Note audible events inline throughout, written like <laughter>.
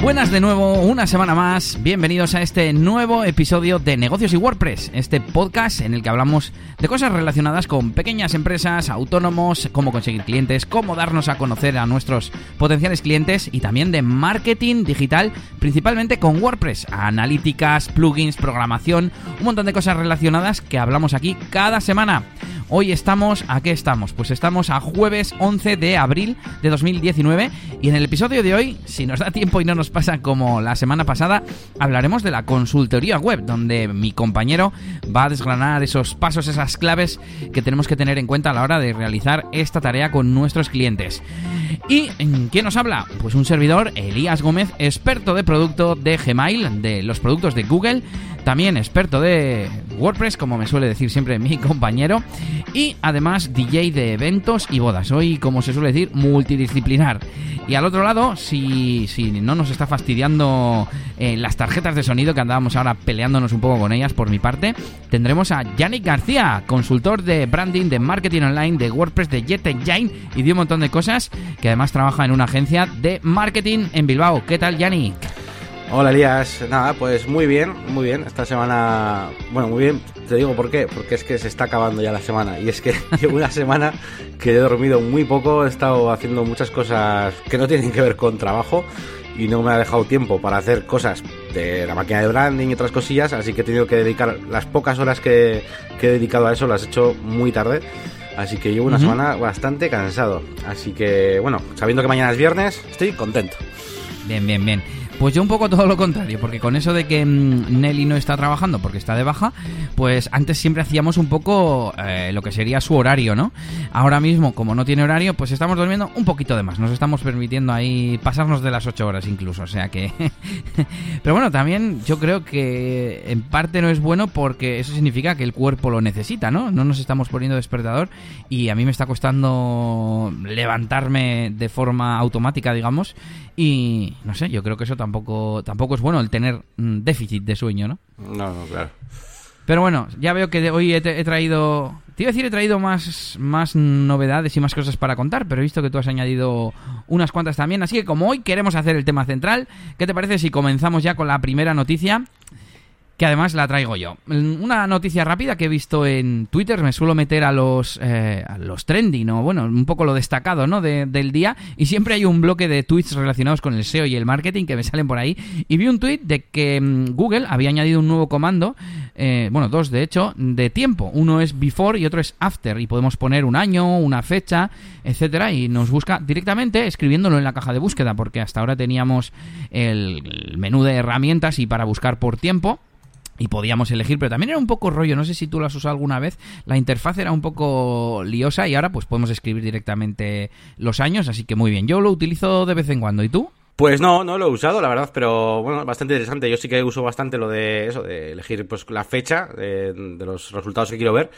Buenas de nuevo, una semana más. Bienvenidos a este nuevo episodio de Negocios y WordPress, este podcast en el que hablamos de cosas relacionadas con pequeñas empresas, autónomos, cómo conseguir clientes, cómo darnos a conocer a nuestros potenciales clientes y también de marketing digital, principalmente con WordPress, analíticas, plugins, programación, un montón de cosas relacionadas que hablamos aquí cada semana. Hoy estamos, ¿a qué estamos? Pues estamos a jueves 11 de abril de 2019 y en el episodio de hoy, si nos da tiempo y no nos pasa como la semana pasada, hablaremos de la consultoría web, donde mi compañero va a desgranar esos pasos, esas claves que tenemos que tener en cuenta a la hora de realizar esta tarea con nuestros clientes. ¿Y quién nos habla? Pues un servidor, Elías Gómez, experto de producto de Gmail, de los productos de Google, también experto de WordPress, como me suele decir siempre mi compañero, y además DJ de eventos y bodas. Hoy, como se suele decir, multidisciplinar. Y al otro lado, si, si no nos está fastidiando eh, las tarjetas de sonido que andábamos ahora peleándonos un poco con ellas por mi parte, tendremos a Yannick García, consultor de branding, de marketing online, de WordPress, de Jet Engine y de un montón de cosas, que además trabaja en una agencia de marketing en Bilbao. ¿Qué tal, Yannick? Hola Elías, nada, pues muy bien, muy bien. Esta semana, bueno, muy bien. Te digo por qué, porque es que se está acabando ya la semana. Y es que <laughs> llevo una semana que he dormido muy poco, he estado haciendo muchas cosas que no tienen que ver con trabajo y no me ha dejado tiempo para hacer cosas de la máquina de branding y otras cosillas, así que he tenido que dedicar las pocas horas que, he dedicado a eso, las he hecho muy tarde. Así que llevo una semana bastante cansado. Así que, bueno, sabiendo que mañana es viernes, estoy contento. Bien, bien, bien. Pues yo un poco todo lo contrario, porque con eso de que mm, Nelly no está trabajando porque está de baja, pues antes siempre hacíamos un poco eh, lo que sería su horario, ¿no? Ahora mismo, como no tiene horario, pues estamos durmiendo un poquito de más. Nos estamos permitiendo ahí pasarnos de las 8 horas incluso, o sea que... <laughs> Pero bueno, también yo creo que en parte no es bueno porque eso significa que el cuerpo lo necesita, ¿no? No nos estamos poniendo despertador y a mí me está costando levantarme de forma automática, digamos, y no sé, yo creo que eso tampoco, tampoco es bueno el tener mm, déficit de sueño, ¿no? No, no, claro. Pero bueno, ya veo que hoy he, traído... Te iba a decir, he traído más, más novedades y más cosas para contar, pero he visto que tú has añadido unas cuantas también. Así que como hoy queremos hacer el tema central, ¿qué te parece si comenzamos ya con la primera noticia? Que además la traigo yo. Una noticia rápida que he visto en Twitter, me suelo meter a los, eh, a los trending, o bueno, un poco lo destacado, ¿no? del día, y siempre hay un bloque de tweets relacionados con el SEO y el marketing que me salen por ahí, y vi un tweet de que mm, Google había añadido un nuevo comando, eh, bueno, dos de hecho, de tiempo. Uno es before y otro es after, y podemos poner un año, una fecha, etcétera, y nos busca directamente escribiéndolo en la caja de búsqueda, porque hasta ahora teníamos el menú de herramientas y para buscar por tiempo, y podíamos elegir, pero también era un poco rollo, no sé si tú lo has usado alguna vez, la interfaz era un poco liosa y ahora pues podemos escribir directamente los años, así que muy bien, yo lo utilizo de vez en cuando, ¿y tú? Pues no, no lo he usado, la verdad, pero bueno, bastante interesante. Yo sí que uso bastante lo de eso, de elegir pues la fecha de, los resultados que quiero ver.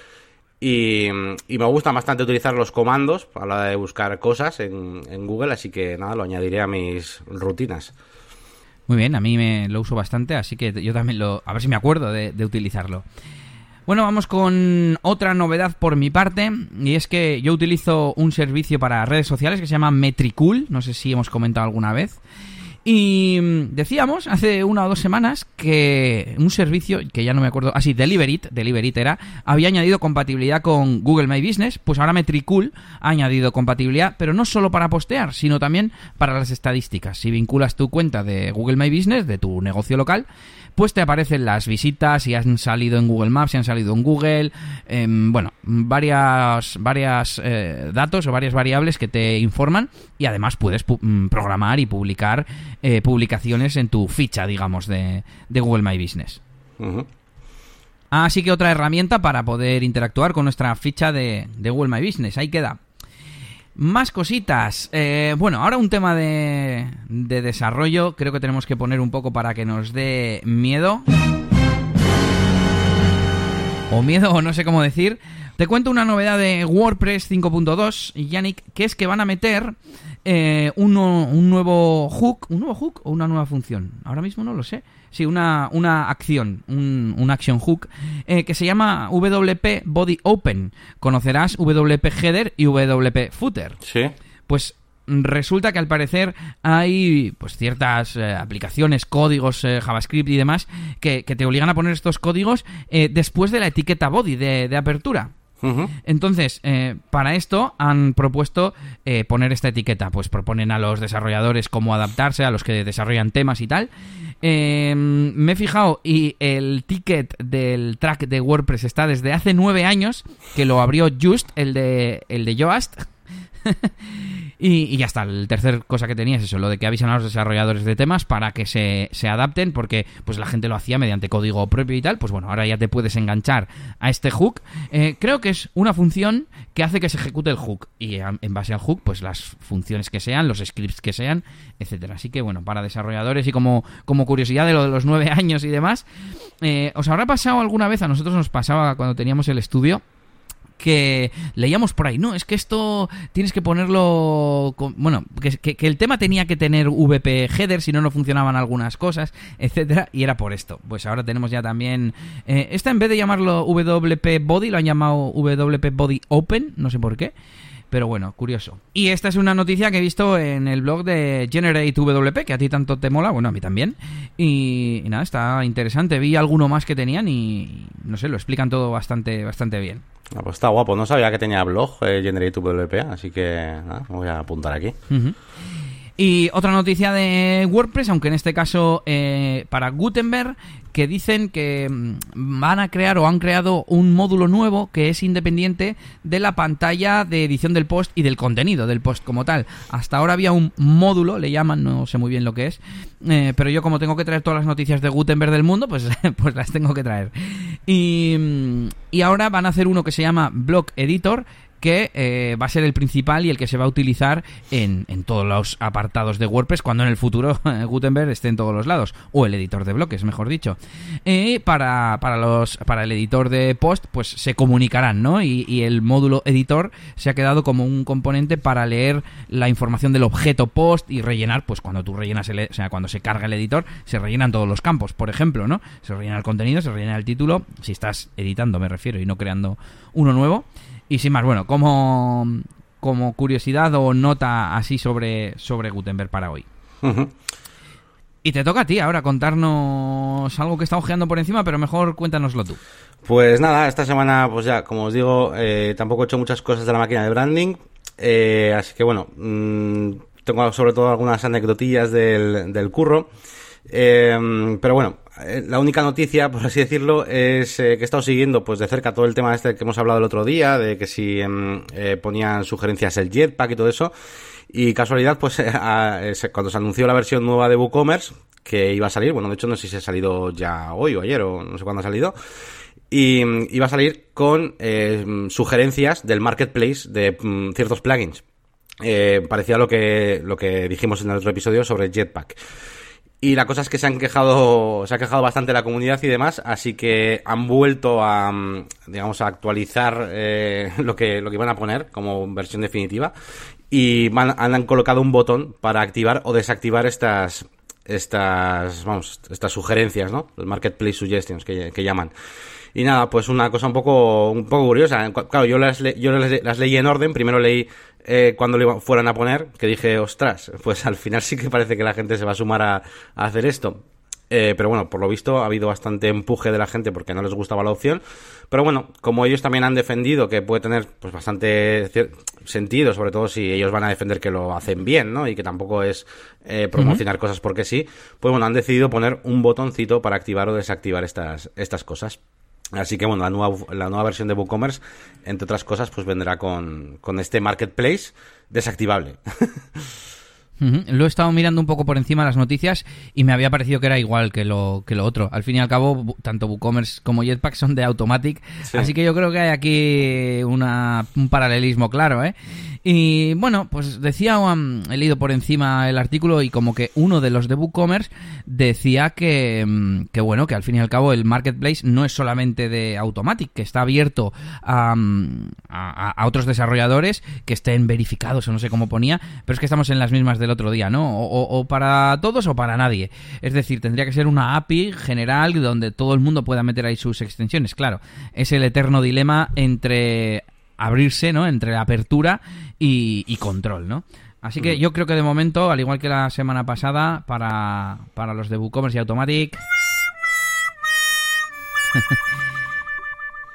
Y, me gusta bastante utilizar los comandos a la hora de buscar cosas en, en Google, así que nada, lo añadiré a mis rutinas. Muy bien, a mí me lo uso bastante, así que yo también lo... A ver si me acuerdo de, utilizarlo. Bueno, vamos con otra novedad por mi parte, y es que yo utilizo un servicio para redes sociales que se llama Metricool, no sé si hemos comentado alguna vez, y mm, decíamos hace una o dos semanas que un servicio, que ya no me acuerdo, así, ah, Deliverit, Deliverit era, había añadido compatibilidad con Google My Business, pues ahora Metricool ha añadido compatibilidad, pero no solo para postear, sino también para las estadísticas. Si vinculas tu cuenta de Google My Business, de tu negocio local, pues te aparecen las visitas, si han salido en Google Maps, si han salido en Google, em, bueno, varias, varias eh, datos o varias variables que te informan y además puedes mm, programar y publicar eh, publicaciones en tu ficha, digamos, de, Google My Business. Así que otra herramienta para poder interactuar con nuestra ficha de, de Google My Business. Ahí queda. Más cositas. Eh, bueno, ahora un tema de, de desarrollo. Creo que tenemos que poner un poco para que nos dé miedo. O miedo, o no sé cómo decir. Te cuento una novedad de WordPress 5.2, Yannick, que es que van a meter eh, un, un, nuevo hook. ¿Un nuevo hook o una nueva función? Ahora mismo no lo sé. Sí, una, una acción, un, un action hook, eh, que se llama WP Body Open. Conocerás WP Header y WP Footer. Sí. Pues resulta que al parecer hay pues ciertas eh, aplicaciones, códigos eh, JavaScript y demás que, que te obligan a poner estos códigos eh, después de la etiqueta body de, de apertura. Entonces, eh, para esto han propuesto eh, poner esta etiqueta. Pues proponen a los desarrolladores cómo adaptarse, a los que desarrollan temas y tal. Eh, me he fijado y el ticket del track de WordPress está desde hace nueve años, que lo abrió Just, el de, el de Yoast. <laughs> Y, y ya está, el tercer cosa que tenía es eso, lo de que avisan a los desarrolladores de temas para que se, se adapten, porque pues la gente lo hacía mediante código propio y tal, pues bueno, ahora ya te puedes enganchar a este hook. Eh, creo que es una función que hace que se ejecute el hook, y en base al hook, pues las funciones que sean, los scripts que sean, etcétera. Así que bueno, para desarrolladores y como, como curiosidad de lo de los nueve <laughs> años y demás, eh, ¿os habrá pasado alguna vez? A nosotros nos pasaba cuando teníamos el estudio que leíamos por ahí, no, es que esto tienes que ponerlo, bueno, que el tema tenía que tener VP header, si no, no funcionaban algunas cosas, etcétera, y era por esto. Pues ahora tenemos ya también, eh, esta en vez de llamarlo WP Body, lo han llamado WP Body Open, no sé por qué. Pero bueno, curioso. Y esta es una noticia que he visto en el blog de Generate WP, que a ti tanto te mola, bueno, a mí también. Y, y nada, está interesante. Vi alguno más que tenían y no sé, lo explican todo bastante, bastante bien. Ah, pues está guapo. No sabía que tenía blog eh, Generate WP, así que nada, me voy a apuntar aquí. Ujú. Y otra noticia de WordPress, aunque en este caso eh, para Gutenberg, que dicen que mm, van a crear o han creado un módulo nuevo que es independiente de la pantalla de edición del post y del contenido del post como tal. Hasta ahora había un módulo, le llaman, no sé muy bien lo que es, eh, pero yo como tengo que traer todas las noticias de Gutenberg del mundo, pues, <laughs> pues las tengo que traer. Y, mm, y ahora van a hacer uno que se llama Block Editor, que eh, va a ser el principal y el que se va a utilizar en, en todos los apartados de WordPress cuando en el futuro <laughs> Gutenberg esté en todos los lados. O el editor de bloques mejor dicho. Eh, para, para los para el editor de post pues se comunicarán no y, y el módulo editor se ha quedado como un componente para leer la información del objeto post y rellenar pues cuando tú rellenas el, e- o sea cuando se carga el editor se rellenan todos los campos por ejemplo no se rellena el contenido se rellena el título si estás editando me refiero y no creando uno nuevo y sin más, bueno, como, como curiosidad o nota así sobre, sobre Gutenberg para hoy. Y te toca a ti ahora contarnos algo que está ojeando por encima, pero mejor cuéntanoslo tú. Pues nada, esta semana, pues ya, como os digo, eh, tampoco he hecho muchas cosas de la máquina de branding. eh, así que bueno, mm, tengo sobre todo algunas anecdotillas del, del curro. Eh, pero bueno, eh, la única noticia, por así decirlo, es eh, que he estado siguiendo pues de cerca todo el tema este que hemos hablado el otro día, de que si em, eh, ponían sugerencias el jetpack y todo eso. Y casualidad, pues <laughs> eh, a- cuando se anunció la versión nueva de WooCommerce, que iba a salir, bueno, de hecho no sé si ha salido ya hoy o ayer o no sé cuándo ha salido, y mm, iba a salir con sugerencias del marketplace de mm, ciertos plugins. Parecía lo que, lo que dijimos en el otro episodio sobre Jetpack. Y la cosa es que se han quejado, se ha quejado bastante la comunidad y demás, así que han vuelto a, mm, digamos, a actualizar eh, <laughs> lo que lo que iban a poner como versión definitiva y han, colocado un botón para activar o desactivar estas estas vamos estas sugerencias, ¿no? Los marketplace suggestions que, que llaman. Y nada, pues una cosa un poco un poco curiosa. Cu- Claro, yo las le- yo las, le- las leí en orden. Primero leí eh, cuando lo fueran a poner, que dije, ostras, pues al final sí que parece que la gente se va a sumar a, a hacer esto. Eh, pero bueno, por lo visto ha habido bastante empuje de la gente porque no les gustaba la opción. Pero bueno, como ellos también han defendido que puede tener pues bastante sentido, sobre todo si ellos van a defender que lo hacen bien, ¿no? Y que tampoco es eh, promocionar cosas porque sí, pues bueno, han decidido poner un botoncito para activar o desactivar estas, estas cosas. Así que bueno, la nueva, la nueva versión de WooCommerce, entre otras cosas, pues vendrá con, con este marketplace desactivable. <laughs> Lo he estado mirando un poco por encima las noticias y me había parecido que era igual que lo, que lo otro. Al fin y al cabo, tanto WooCommerce como Jetpack son de Automatic, Sí. así que yo creo que hay aquí una, un paralelismo claro, ¿eh? Y bueno, pues decía, um, he leído por encima el artículo y como que uno de los de WooCommerce decía que, um, que bueno, que al fin y al cabo el marketplace no es solamente de Automatic, que está abierto a, um, a, a otros desarrolladores que estén verificados o no sé cómo ponía, pero es que estamos en las mismas del otro día, ¿no? O para todos o para nadie. Es decir, tendría que ser una API general donde todo el mundo pueda meter ahí sus extensiones. Claro, es el eterno dilema entre abrirse, ¿no? Entre apertura y, y control, ¿no? Así que yo creo que de momento, al igual que la semana pasada, para, para los de WooCommerce y Automatic. <laughs>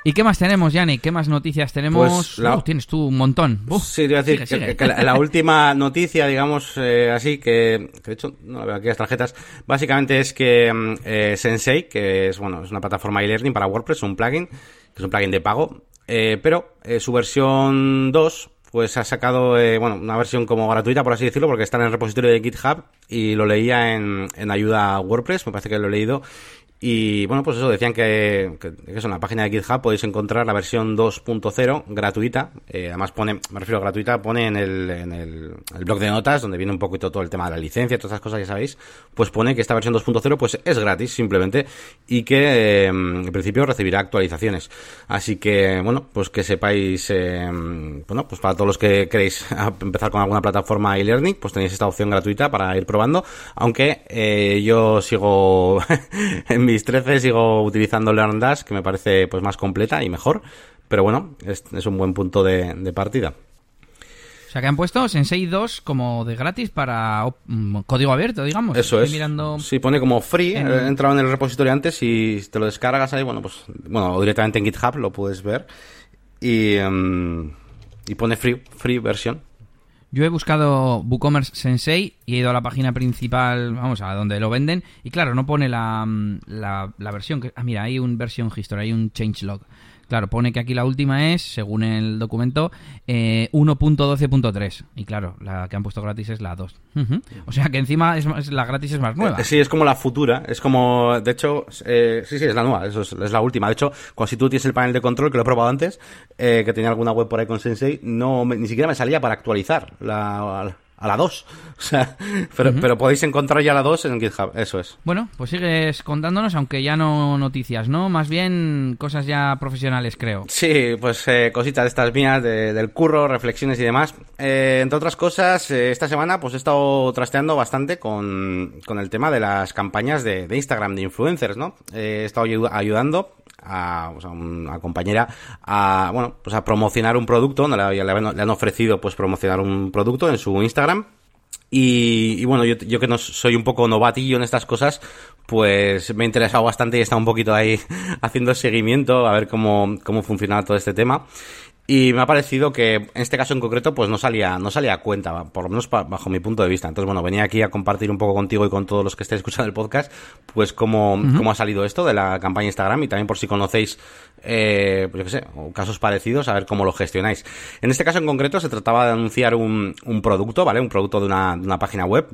¿Y qué más tenemos, Yannick? ¿Qué más noticias tenemos? Pues la- Uh, tienes tú un montón. Sí, te a decir sigue, que, sigue. que la, la última noticia, digamos, eh, así, que, que de hecho no la veo aquí las tarjetas, básicamente es que mm, eh, Sensei, que es, bueno, es una plataforma e-learning para WordPress, un plugin, que es un plugin de pago, eh, pero eh, su versión 2, pues ha sacado, eh, bueno, una versión como gratuita, por así decirlo, porque está en el repositorio de GitHub y lo leía en, en ayuda a WordPress, me parece que lo he leído. Y bueno, pues eso, decían que, que, que en la página de GitHub podéis encontrar la versión 2.0 gratuita. Eh, además pone, me refiero a gratuita, pone en el, en el, blog de notas, donde viene un poquito todo el tema de la licencia, todas esas cosas, ya sabéis, pues pone que esta versión 2.0 pues es gratis simplemente y que eh, en principio recibirá actualizaciones. Así que, bueno, pues que sepáis, eh, bueno, pues para todos los que queréis <laughs> empezar con alguna plataforma e-learning, pues tenéis esta opción gratuita para ir probando, aunque eh, yo sigo <laughs> en mis 13 sigo utilizando LearnDash, que me parece pues más completa y mejor, pero bueno, es, es un buen punto de, de partida. O sea, que han puesto Sensei 2 como de gratis para mm, código abierto, digamos. Eso Estoy es. mirando... Sí, pone como free. en- He entrado en el repositorio antes y te lo descargas ahí, bueno, pues, bueno, o directamente en GitHub lo puedes ver. Y, em, y pone free, free versión. Yo he buscado WooCommerce Sensei y he ido a la página principal, vamos, a donde lo venden. Y claro, no pone la, mm, la, la versión. Que, ah, mira, hay un version history, hay un changelog. Claro, pone que aquí la última es, según el documento, eh, 1.12.3. Y claro, la que han puesto gratis es la 2. Ujú. O sea que encima es, más- la gratis es más nueva. Eh, Sí, es como la futura. Es como, de hecho, eh, sí, sí, es la nueva. Es, es la última. De hecho, cuando si tú tienes el panel de control, que lo he probado antes, eh, que tenía alguna web por ahí con Sensei, no, me- ni siquiera me salía para actualizar la, a la 2. <laughs> O sea, pero, pero podéis encontrar ya la 2 en GitHub. Eso es. Bueno, pues sigues contándonos, aunque ya no noticias, ¿no? Más bien cosas ya profesionales, creo. Sí, pues eh, cositas de estas mías, de- del curro, reflexiones y demás. Eh, entre otras cosas, eh, esta semana pues he estado trasteando bastante con, con el tema de las campañas de, de Instagram, de influencers, ¿no? He estado ayu- ayudando a, pues, a una compañera a, bueno, pues a promocionar un producto, ¿no? le, le han ofrecido pues promocionar un producto en su Instagram. Y, bueno, yo, yo que no soy un poco novatillo en estas cosas, pues me he interesado bastante y he estado un poquito ahí <laughs> haciendo seguimiento a ver cómo, cómo funcionaba todo este tema. Y me ha parecido que en este caso en concreto pues no salía, no salía a cuenta, por lo menos bajo mi punto de vista. Entonces bueno, venía aquí a compartir un poco contigo y con todos los que estén escuchando el podcast, pues cómo, cómo ha salido esto de la campaña Instagram y también por si conocéis, eh, pues yo qué sé, o casos parecidos, a ver cómo lo gestionáis. En este caso en concreto se trataba de anunciar un, un producto, ¿vale? Un producto de una, de una página web,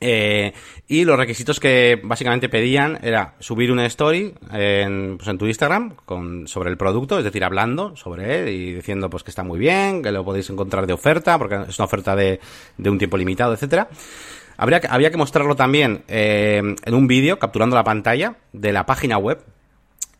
eh, y los requisitos que básicamente pedían era subir una story en, pues en tu Instagram con, sobre el producto, es decir, hablando sobre él y diciendo pues que está muy bien, que lo podéis encontrar de oferta, porque es una oferta de, de un tiempo limitado, etcétera. Habría que, había que mostrarlo también eh, en un vídeo, capturando la pantalla de la página web,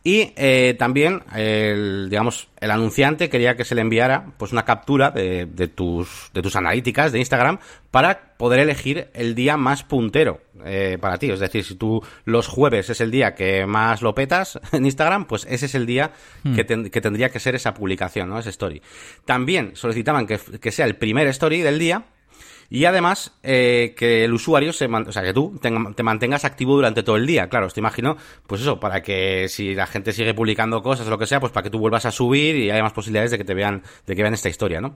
y eh, también, el, digamos, el anunciante quería que se le enviara pues una captura de, de tus, de tus analíticas de Instagram para poder elegir el día más puntero eh, para ti. Es decir, si tú los jueves es el día que más lo petas <laughs> en Instagram, pues ese es el día que, ten- que tendría que ser esa publicación, ¿no? Esa story. También solicitaban que, que sea el primer story del día y además, eh, que el usuario se man- o sea, que tú te, te mantengas activo durante todo el día. Claro, te imagino, pues eso, para que si la gente sigue publicando cosas o lo que sea, pues para que tú vuelvas a subir y haya más posibilidades de que te vean, de que vean esta historia, ¿no?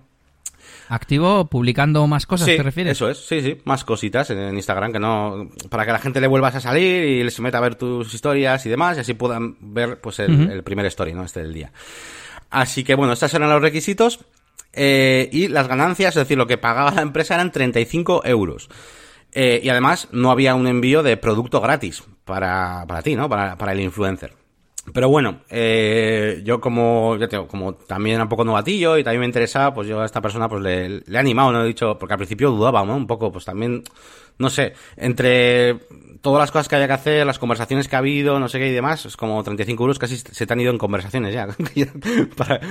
Activo publicando más cosas, sí, ¿te refieres? Eso es, sí, sí, más cositas en, Instagram que no, para que la gente le vuelvas a salir y se meta a ver tus historias y demás y así puedan ver, pues el, el primer story, ¿no? Este del día. Así que bueno, estos eran los requisitos. Eh, y las ganancias, es decir, lo que pagaba la empresa eran 35 euros. Eh, y además no había un envío de producto gratis para, para ti, ¿no? Para, para el influencer. pero bueno, eh, yo como, ya como también un poco novatillo y también me interesaba, pues yo a esta persona pues le, le he animado, ¿no? He dicho, porque al principio dudaba, ¿no? Un poco, pues también, no sé, entre todas las cosas que haya que hacer, las conversaciones que ha habido, no sé qué y demás, es como 35 euros casi se te han ido en conversaciones ya, <laughs> para,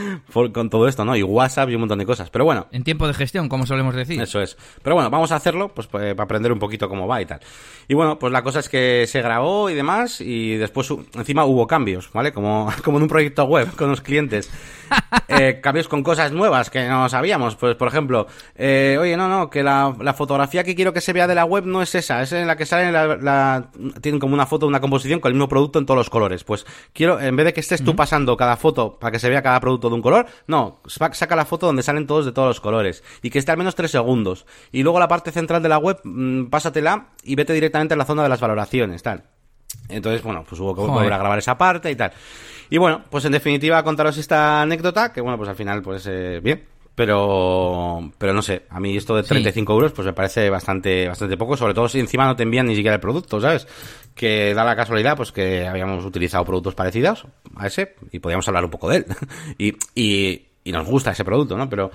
con todo esto, ¿no? Y WhatsApp y un montón de cosas. Pero bueno. En tiempo de gestión, como solemos decir. Eso es. Pero bueno, vamos a hacerlo, pues, pues para aprender un poquito cómo va y tal. Y bueno, pues la cosa es que se grabó y demás, y después encima hubo cambios, ¿vale? Como, <laughs> como en un proyecto web con los clientes. <laughs> Eh, cambios con cosas nuevas que no sabíamos. Pues, por ejemplo, eh, oye, no, no, que la, fotografía que quiero que se vea de la web no es esa, es en la que sale la, tienen como una foto, una composición con el mismo producto en todos los colores. Pues quiero, en vez de que estés tú pasando cada foto para que se vea cada producto de un color, no, saca la foto donde salen todos de todos los colores y que esté al menos tres segundos. Y luego la parte central de la web, mm, pásatela y vete directamente a la zona de las valoraciones, tal. Entonces, bueno, pues hubo que volver a grabar esa parte y tal. Y bueno, pues en definitiva contaros esta anécdota, que bueno, pues al final, pues eh, bien. Pero, pero no sé, a mí esto de 35 euros pues me parece bastante, bastante poco, sobre todo si encima no te envían ni siquiera el producto, ¿sabes? Que da la casualidad pues que habíamos utilizado productos parecidos a ese y podíamos hablar un poco de él. <laughs> y, y, y nos gusta ese producto, ¿no? Pero,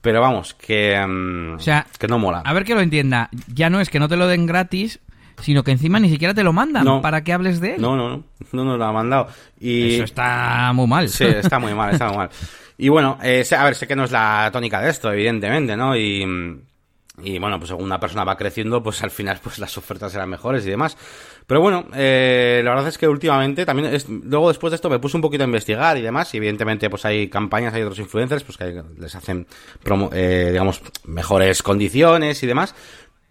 pero vamos, que, mm, o sea, que no mola. A ver que lo entienda, ya no es que no te lo den gratis, sino que encima ni siquiera te lo mandan para que hables de él. No, no, no, no nos lo ha mandado. Y... Eso está muy mal. Sí, está muy mal, está muy mal. Y bueno, eh, a ver, sé que no es la tónica de esto, evidentemente, ¿no? Y, y bueno, pues según una persona va creciendo, pues al final pues las ofertas serán mejores y demás. Pero bueno, eh, la verdad es que últimamente también, es, luego después de esto me puse un poquito a investigar y demás, y evidentemente pues hay campañas, hay otros influencers pues que les hacen, promo, eh, digamos, mejores condiciones y demás.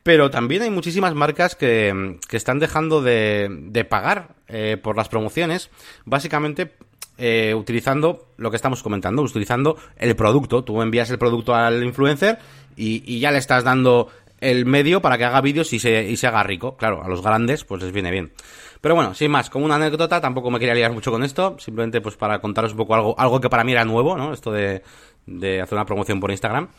Pero también hay muchísimas marcas que, que están dejando de, de pagar eh, por las promociones, básicamente eh, utilizando lo que estamos comentando, utilizando el producto. Tú envías el producto al influencer y, y ya le estás dando el medio para que haga vídeos y se, y se haga rico. Claro, a los grandes pues les viene bien. Pero bueno, sin más, como una anécdota, tampoco me quería liar mucho con esto, simplemente pues para contaros un poco algo, algo que para mí era nuevo, ¿no? Esto de, de hacer una promoción por Instagram.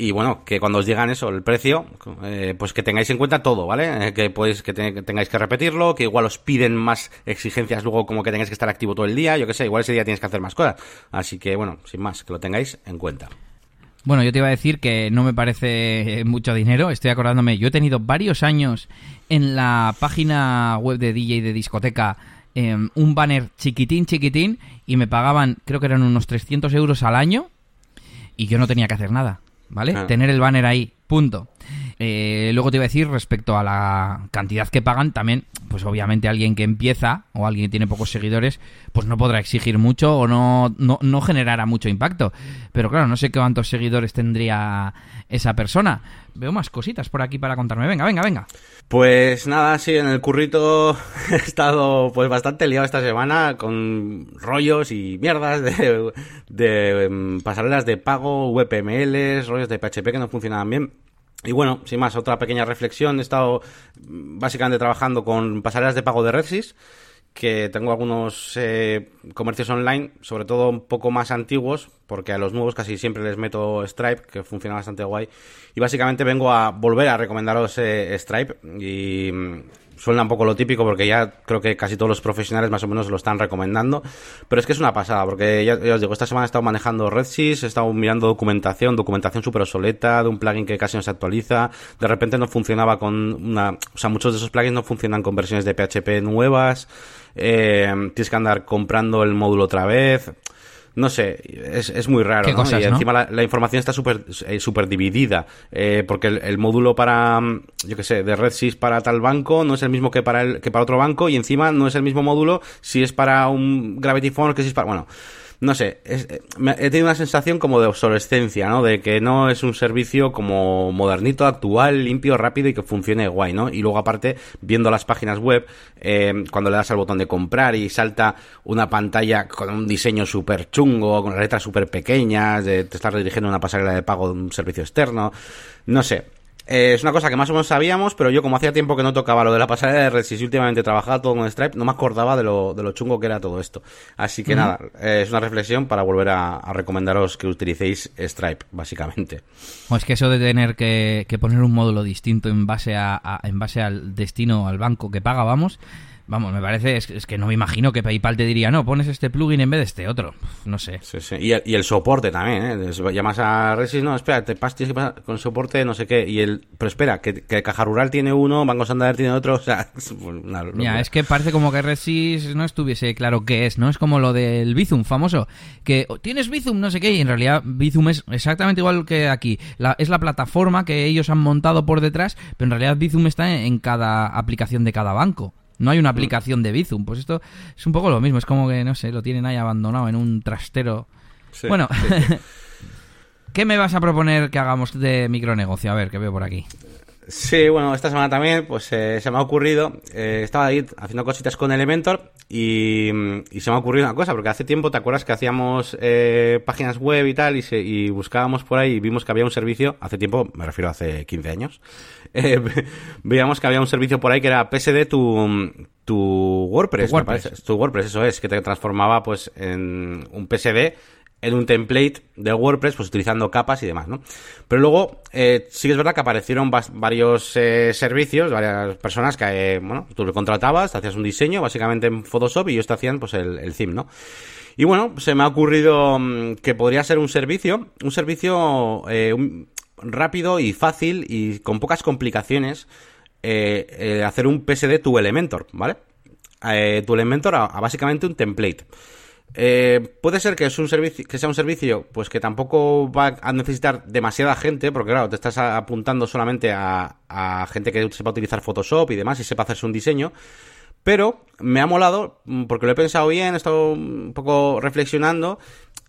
Y bueno, que cuando os digan eso, el precio, eh, pues que tengáis en cuenta todo, ¿vale? Eh, que pues que, tengáis que repetirlo, que igual os piden más exigencias luego como que tengáis que estar activo todo el día, yo que sé, igual ese día tienes que hacer más cosas. Así que bueno, sin más, que lo tengáis en cuenta. Bueno, yo te iba a decir que no me parece mucho dinero, estoy acordándome, yo he tenido varios años en la página web de DJ de discoteca em, un banner chiquitín, chiquitín, y me pagaban, creo que eran unos 300 euros al año, y yo no tenía que hacer nada. ¿Vale? Tener el banner ahí, punto. Eh, luego te iba a decir respecto a la cantidad que pagan, también, pues obviamente alguien que empieza o alguien que tiene pocos seguidores, pues no podrá exigir mucho o no, no, no generará mucho impacto. Pero claro, no sé cuántos seguidores tendría esa persona. Veo más cositas por aquí para contarme. Venga, venga, venga. Pues nada, sí, en el currito <laughs> he estado pues bastante liado esta semana con rollos y mierdas de, em, pasarelas de pago, VPMLs, rollos de PHP que no funcionaban bien. Y bueno, sin más, otra pequeña reflexión. He estado mm, básicamente trabajando con pasarelas de pago de RedSys, que tengo algunos eh, comercios online, sobre todo un poco más antiguos, porque a los nuevos casi siempre les meto Stripe, que funciona bastante guay. Y básicamente vengo a volver a recomendaros eh, Stripe y mm, suena un poco lo típico porque ya creo que casi todos los profesionales más o menos lo están recomendando, pero es que es una pasada porque ya, os digo, esta semana he estado manejando RedSys, he estado mirando documentación, documentación súper obsoleta de un plugin que casi no se actualiza, de repente no funcionaba con una, o sea, muchos de esos plugins no funcionan con versiones de PHP nuevas, eh, tienes que andar comprando el módulo otra vez, no sé, es, es muy raro, ¿no? y encima la, información está súper eh, super dividida, eh, porque el, módulo para, yo qué sé, de RedSys para tal banco no es el mismo que para, el, que para otro banco, y encima no es el mismo módulo si es para un Gravity Phone que si es para, bueno no sé, eh, he tenido una sensación como de obsolescencia, ¿no? De que no es un servicio como modernito, actual, limpio, rápido y que funcione guay, ¿no? Y luego aparte, viendo las páginas web, eh, cuando le das al botón de comprar y salta una pantalla con un diseño súper chungo, con las letras súper pequeñas, de, te estás redirigiendo una pasarela de pago de un servicio externo, no sé, eh, es una cosa que más o menos sabíamos, pero yo como hacía tiempo que no tocaba lo de la pasarela de Red y últimamente trabajaba todo con Stripe, no me acordaba de lo, de lo chungo que era todo esto. Así que nada, eh, es una reflexión para volver a, recomendaros que utilicéis Stripe, básicamente. O es que eso de tener que, poner un módulo distinto en base, a, en base al destino, al banco que paga, vamos, Vamos, me parece, es, que no me imagino que PayPal te diría, no, pones este plugin en vez de este otro. No sé. Sí, sí. Y, el, y el soporte también, ¿eh? Llamas a Resys, no, espera, te pasas, con soporte, no sé qué. Y el, pero espera, que, que Caja Rural tiene uno, Banco Santander tiene otro, <laughs> o sea, es una Ya, es que parece como que Resys no estuviese claro qué es, ¿no? Es como lo del Bizum famoso, que oh, tienes Bizum, no sé qué, y en realidad Bizum es exactamente igual que aquí. La, es la plataforma que ellos han montado por detrás, pero en realidad Bizum está en cada aplicación de cada banco. No hay una mm. aplicación de Bizum. Pues esto es un poco lo mismo. Es como que, no sé, lo tienen ahí abandonado en un trastero. bueno, <laughs> ¿qué me vas a proponer que hagamos de micronegocio? A ver, que veo por aquí. Sí, bueno, esta semana también pues eh, se me ha ocurrido, eh, estaba ahí haciendo cositas con Elementor y, y, se me ha ocurrido una cosa, porque hace tiempo, ¿te acuerdas que hacíamos eh, páginas web y tal y, se, y buscábamos por ahí y vimos que había un servicio, hace tiempo, me refiero a hace 15 años, <laughs> eh, veíamos que había un servicio por ahí que era PSD tu, tu WordPress, tu WordPress. tu WordPress, eso es, que te transformaba pues en un PSD en un template de WordPress, pues utilizando capas y demás, ¿no? Pero luego, eh, sí que es verdad que aparecieron varios eh, servicios, varias personas que, eh, bueno, tú lo contratabas, te hacías un diseño, básicamente en Photoshop, y ellos te hacían, pues, el, el theme, ¿no? Y bueno, se me ha ocurrido mm, que podría ser un servicio, un servicio rápido y fácil y con pocas complicaciones, hacer un PSD tu Elementor, ¿vale? tu Elementor a básicamente un template. Eh, puede ser que es un servicio, que sea un servicio, pues que tampoco va a necesitar demasiada gente, porque claro, te estás apuntando solamente a, gente que sepa utilizar Photoshop y demás y sepa hacerse un diseño. Pero me ha molado, mm, porque lo he pensado bien, he estado un poco reflexionando,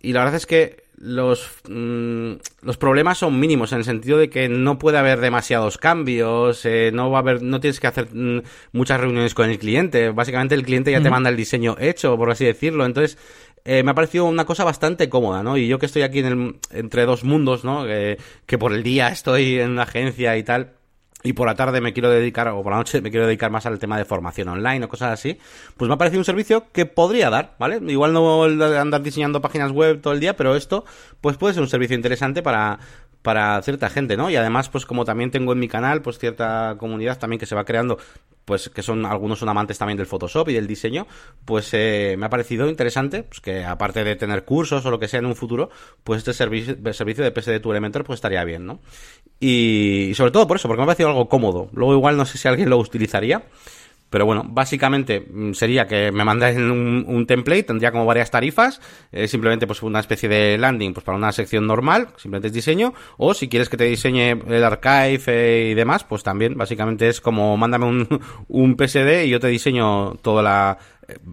y la verdad es que los, mm, los problemas son mínimos en el sentido de que no puede haber demasiados cambios, eh, no va a haber, no tienes que hacer mm, muchas reuniones con el cliente. Básicamente el cliente ya te manda el diseño hecho, por así decirlo. Entonces, eh, me ha parecido una cosa bastante cómoda, ¿no? Y yo que estoy aquí en el, entre dos mundos, ¿no? que por el día estoy en una agencia y tal y por la tarde me quiero dedicar, o por la noche me quiero dedicar más al tema de formación online o cosas así, pues me ha parecido un servicio que podría dar, ¿vale? Igual no andar diseñando páginas web todo el día, pero esto, pues puede ser un servicio interesante para, para cierta gente, ¿no? Y además, pues como también tengo en mi canal, pues cierta comunidad también que se va creando, pues que son algunos son amantes también del Photoshop y del diseño, pues eh, me ha parecido interesante, pues que aparte de tener cursos o lo que sea en un futuro, pues este servicio, servicio de PSD tu Elementor pues estaría bien, ¿no? Y, sobre todo por eso, porque me ha parecido algo cómodo. Luego igual no sé si alguien lo utilizaría. Pero bueno, básicamente mm, sería que me mandáis un, template, tendría como varias tarifas, eh, simplemente pues una especie de landing pues para una sección normal, simplemente es diseño, o si quieres que te diseñe el archive eh, y demás, pues también básicamente es como mándame un <laughs> PSD y yo te diseño toda la...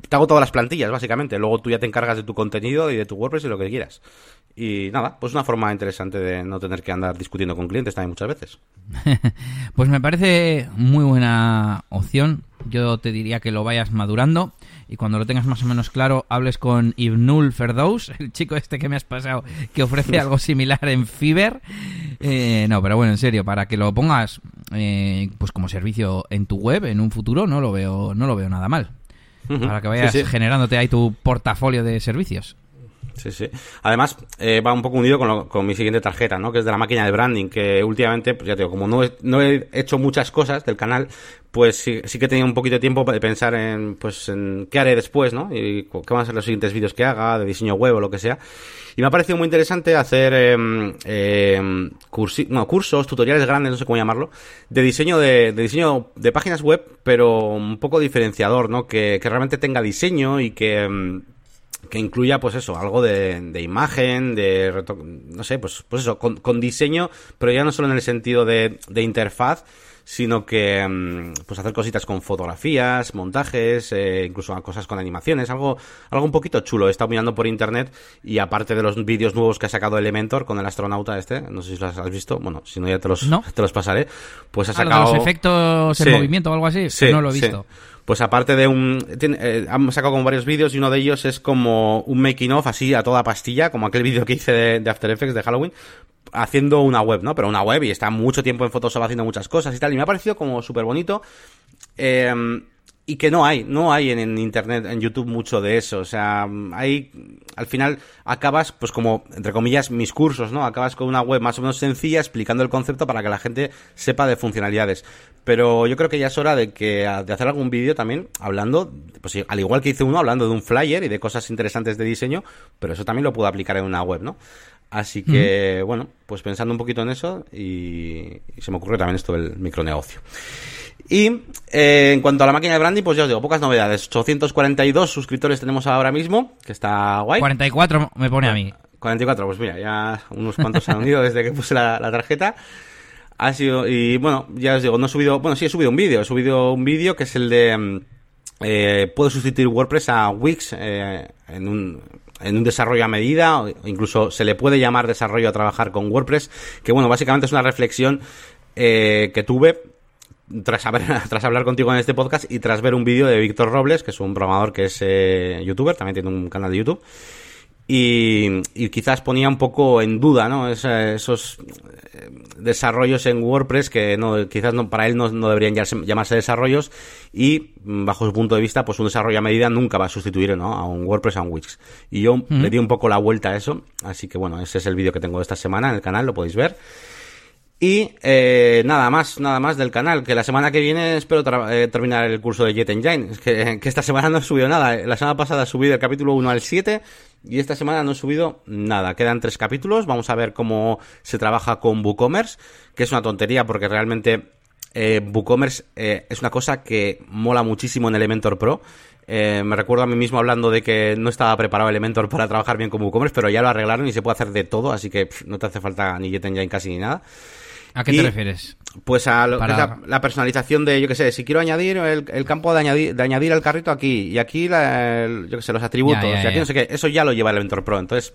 Te hago todas las plantillas, básicamente. Luego tú ya te encargas de tu contenido y de tu WordPress y lo que quieras. Y nada, pues una forma interesante de no tener que andar discutiendo con clientes también muchas veces. <laughs> pues me parece muy buena opción. Yo te diría que lo vayas madurando y cuando lo tengas más o menos claro, hables con Ibnul Ferdows, el chico este que me has pasado, que ofrece <laughs> algo similar en Fiverr. Eh, no, pero bueno, en serio, para que lo pongas eh, pues como servicio en tu web en un futuro, no lo veo, no lo veo nada mal. Para que vayas generándote ahí tu portafolio de servicios. Sí, sí. Además, eh, va un poco unido con, con, mi siguiente tarjeta, ¿no? Que es de la máquina de branding, que últimamente, pues ya te digo, como no he, hecho muchas cosas del canal, pues sí, sí que tenido un poquito de tiempo de pensar en, pues, en qué haré después, ¿no? Y qué van a ser los siguientes vídeos que haga, de diseño web o lo que sea. Y me ha parecido muy interesante hacer eh, eh, cursos, tutoriales grandes, no sé cómo llamarlo, de diseño de, de, diseño de páginas web, pero un poco diferenciador, ¿no? Que, que realmente tenga diseño y que... Que incluya pues eso, algo de, de imagen, de no sé, pues, pues eso, con, con, diseño, pero ya no solo en el sentido de, de interfaz, sino que mm, pues hacer cositas con fotografías, montajes, eh, incluso cosas con animaciones, algo, algo un poquito chulo. He estado mirando por internet y aparte de los vídeos nuevos que ha sacado Elementor con el astronauta este, no sé si los has visto, bueno, si no ya te los, <laughs> te los pasaré, pues ha sacado... los efectos en movimiento o algo así, sí, no lo he visto. Pues aparte de un... Eh, han sacado como varios vídeos y uno de ellos es como un making of así a toda pastilla, como aquel vídeo que hice de, After Effects de Halloween, haciendo una web, ¿no? Pero una web y está mucho tiempo en Photoshop haciendo muchas cosas y tal. Y me ha parecido como súper bonito. Eh, y que no hay, no hay en, en, internet, en YouTube mucho de eso. O sea, hay, al final acabas, pues como, entre comillas, mis cursos, ¿no? Acabas con una web más o menos sencilla explicando el concepto para que la gente sepa de funcionalidades. Pero yo creo que ya es hora de que, de hacer algún vídeo también hablando, pues al igual que hice uno, hablando de un flyer y de cosas interesantes de diseño, pero eso también lo puedo aplicar en una web, ¿no? Así que, bueno, pues pensando un poquito en eso y, y se me ocurre también esto del micronegocio. Y eh, en cuanto a la máquina de branding, pues ya os digo, pocas novedades. 842 suscriptores tenemos ahora mismo, que está guay. 44 me pone a mí. 44, pues mira, ya unos cuantos se han unido desde que puse la, la, tarjeta. Ha sido, y bueno, ya os digo, no he subido, bueno, sí he subido un vídeo, he subido un vídeo que es el de, eh, puedo sustituir WordPress a Wix eh, en un, en un desarrollo a medida, o incluso se le puede llamar desarrollo a trabajar con WordPress, que bueno, básicamente es una reflexión eh, que tuve tras, haber, <laughs> tras hablar contigo en este podcast y tras ver un vídeo de Víctor Robles, que es un programador que es eh, youtuber, también tiene un canal de YouTube, y, y, quizás ponía un poco en duda ¿no? Es, esos eh, desarrollos en WordPress que no, quizás no, para él no, no, deberían llamarse desarrollos y bajo su punto de vista pues un desarrollo a medida nunca va a sustituir ¿no? a un WordPress a un Wix y yo mm. le di un poco la vuelta a eso así que bueno ese es el vídeo que tengo esta semana en el canal lo podéis ver y eh, nada más, nada más del canal, que la semana que viene espero eh, terminar el curso de Jet Engine. Que, <laughs> que, esta semana no he subido nada. La semana pasada subí del capítulo 1 al 7 y esta semana no he subido nada. Quedan tres capítulos. Vamos a ver cómo se trabaja con WooCommerce, que es una tontería porque realmente eh, WooCommerce eh, es una cosa que mola muchísimo en Elementor Pro. Me recuerdo a mí mismo hablando de que no estaba preparado Elementor para trabajar bien con WooCommerce, pero ya lo arreglaron y se puede hacer de todo, así que no te hace falta ni Jet Engine casi ni nada. ¿A qué y, te refieres? Pues a lo, Para... la, la, personalización de, yo qué sé, si quiero añadir el, el, campo de añadir, de añadir el carrito aquí y aquí, la, el, yo qué sé, los atributos Ya, ya, y aquí ya. no sé qué, eso ya lo lleva Elementor Pro, entonces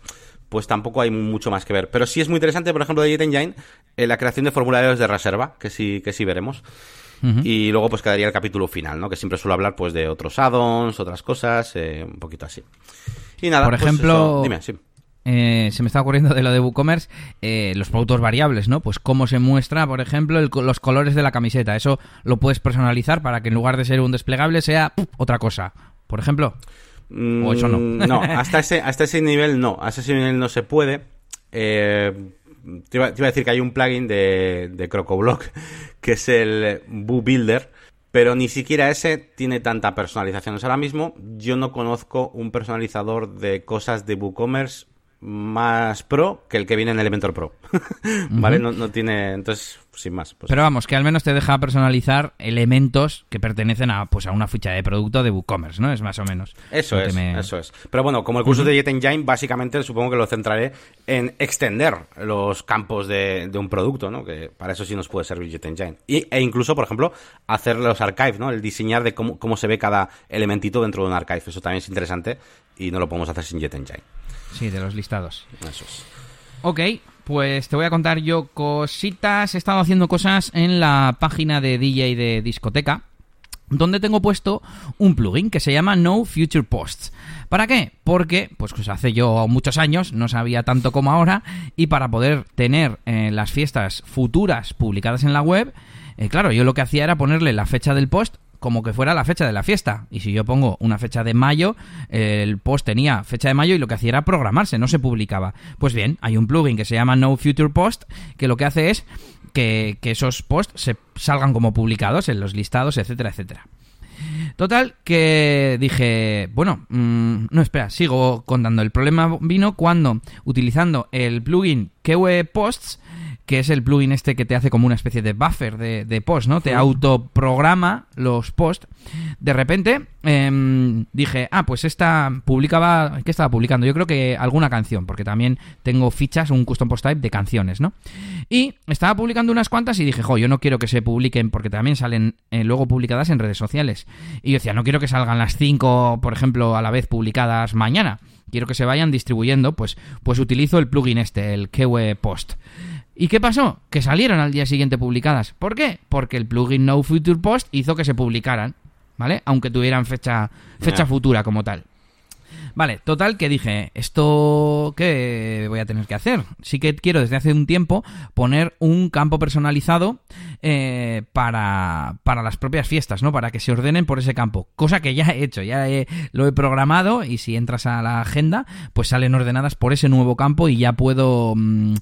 pues tampoco hay mucho más que ver. Pero sí es muy interesante, por ejemplo, de Jet Engine, eh, la creación de formularios de reserva, que sí, que sí veremos. Uh -huh. Y luego pues quedaría el capítulo final, ¿no? Que siempre suelo hablar pues de otros add-ons, otras cosas, eh, un poquito así. Y nada, Por pues, ejemplo, eso. dime, sí. Eh, se me está ocurriendo de lo de WooCommerce, eh, los productos variables, ¿no? Pues cómo se muestra, por ejemplo, los colores de la camiseta. Eso lo puedes personalizar para que en lugar de ser un desplegable sea otra cosa. Por ejemplo. Mm, ¿O eso no? no, hasta ese, hasta ese nivel no. Hasta ese nivel no se puede. Eh, te, iba, a decir que hay un plugin de, de CrocoBlock <laughs> que es el Boo Builder. Pero ni siquiera ese tiene tanta personalización. O ahora mismo yo no conozco un personalizador de cosas de WooCommerce más pro que el que viene en Elementor Pro. <laughs> ¿Vale? Uh -huh. no, no, tiene. Entonces, sin más. Pues... Pero vamos, que al menos te deja personalizar elementos que pertenecen a, pues, a una ficha de producto de WooCommerce, ¿no? Es más o menos. Eso es, me... eso es. Pero bueno, como el curso uh -huh. de Jet Engine, básicamente supongo que lo centraré en extender los campos de, de, un producto, ¿no? Que para eso sí nos puede servir Jet Engine. Y, e incluso, por ejemplo, hacer los archives, ¿no? El diseñar de cómo, cómo se ve cada elementito dentro de un archive. Eso también es interesante y no lo podemos hacer sin Jet Engine. Sí, de los listados. Eso es. Ok, pues te voy a contar yo cositas. He estado haciendo cosas en la página de DJ de discoteca, donde tengo puesto un plugin que se llama No Future Posts. ¿Para qué? Porque, pues, pues hace yo muchos años, no sabía tanto como ahora, y para poder tener eh, las fiestas futuras publicadas en la web, eh, claro, yo lo que hacía era ponerle la fecha del post como que fuera la fecha de la fiesta. Y si yo pongo una fecha de mayo, el post tenía fecha de mayo y lo que hacía era programarse, no se publicaba. Pues bien, hay un plugin que se llama No Future Post que lo que hace es que, esos posts se salgan como publicados en los listados, etcétera, etcétera. Total, que dije, bueno, mmm, no, espera, sigo contando. El problema vino cuando, utilizando el plugin Kewe Posts, que es el plugin este que te hace como una especie de buffer de, de post, ¿no? Te autoprograma los posts. De repente eh, dije, ah, pues esta publicaba, ¿qué estaba publicando? Yo creo que alguna canción, porque también tengo fichas, un custom post type de canciones, ¿no? Y estaba publicando unas cuantas y dije, jo, yo no quiero que se publiquen, porque también salen eh, luego publicadas en redes sociales. Y yo decía, no quiero que salgan las cinco, por ejemplo, a la vez publicadas mañana. Quiero que se vayan distribuyendo, pues, pues utilizo el plugin este, el Kewe Post. ¿Y qué pasó? Que salieron al día siguiente publicadas. ¿Por qué? Porque el plugin No Future Post hizo que se publicaran, ¿vale? Aunque tuvieran fecha, fecha futura como tal. Vale, total que dije, ¿esto qué voy a tener que hacer? Sí que quiero desde hace un tiempo poner un campo personalizado eh, para, para las propias fiestas, ¿no? Para que se ordenen por ese campo. Cosa que ya he hecho, ya lo he programado y si entras a la agenda, pues salen ordenadas por ese nuevo campo y ya puedo... Mm,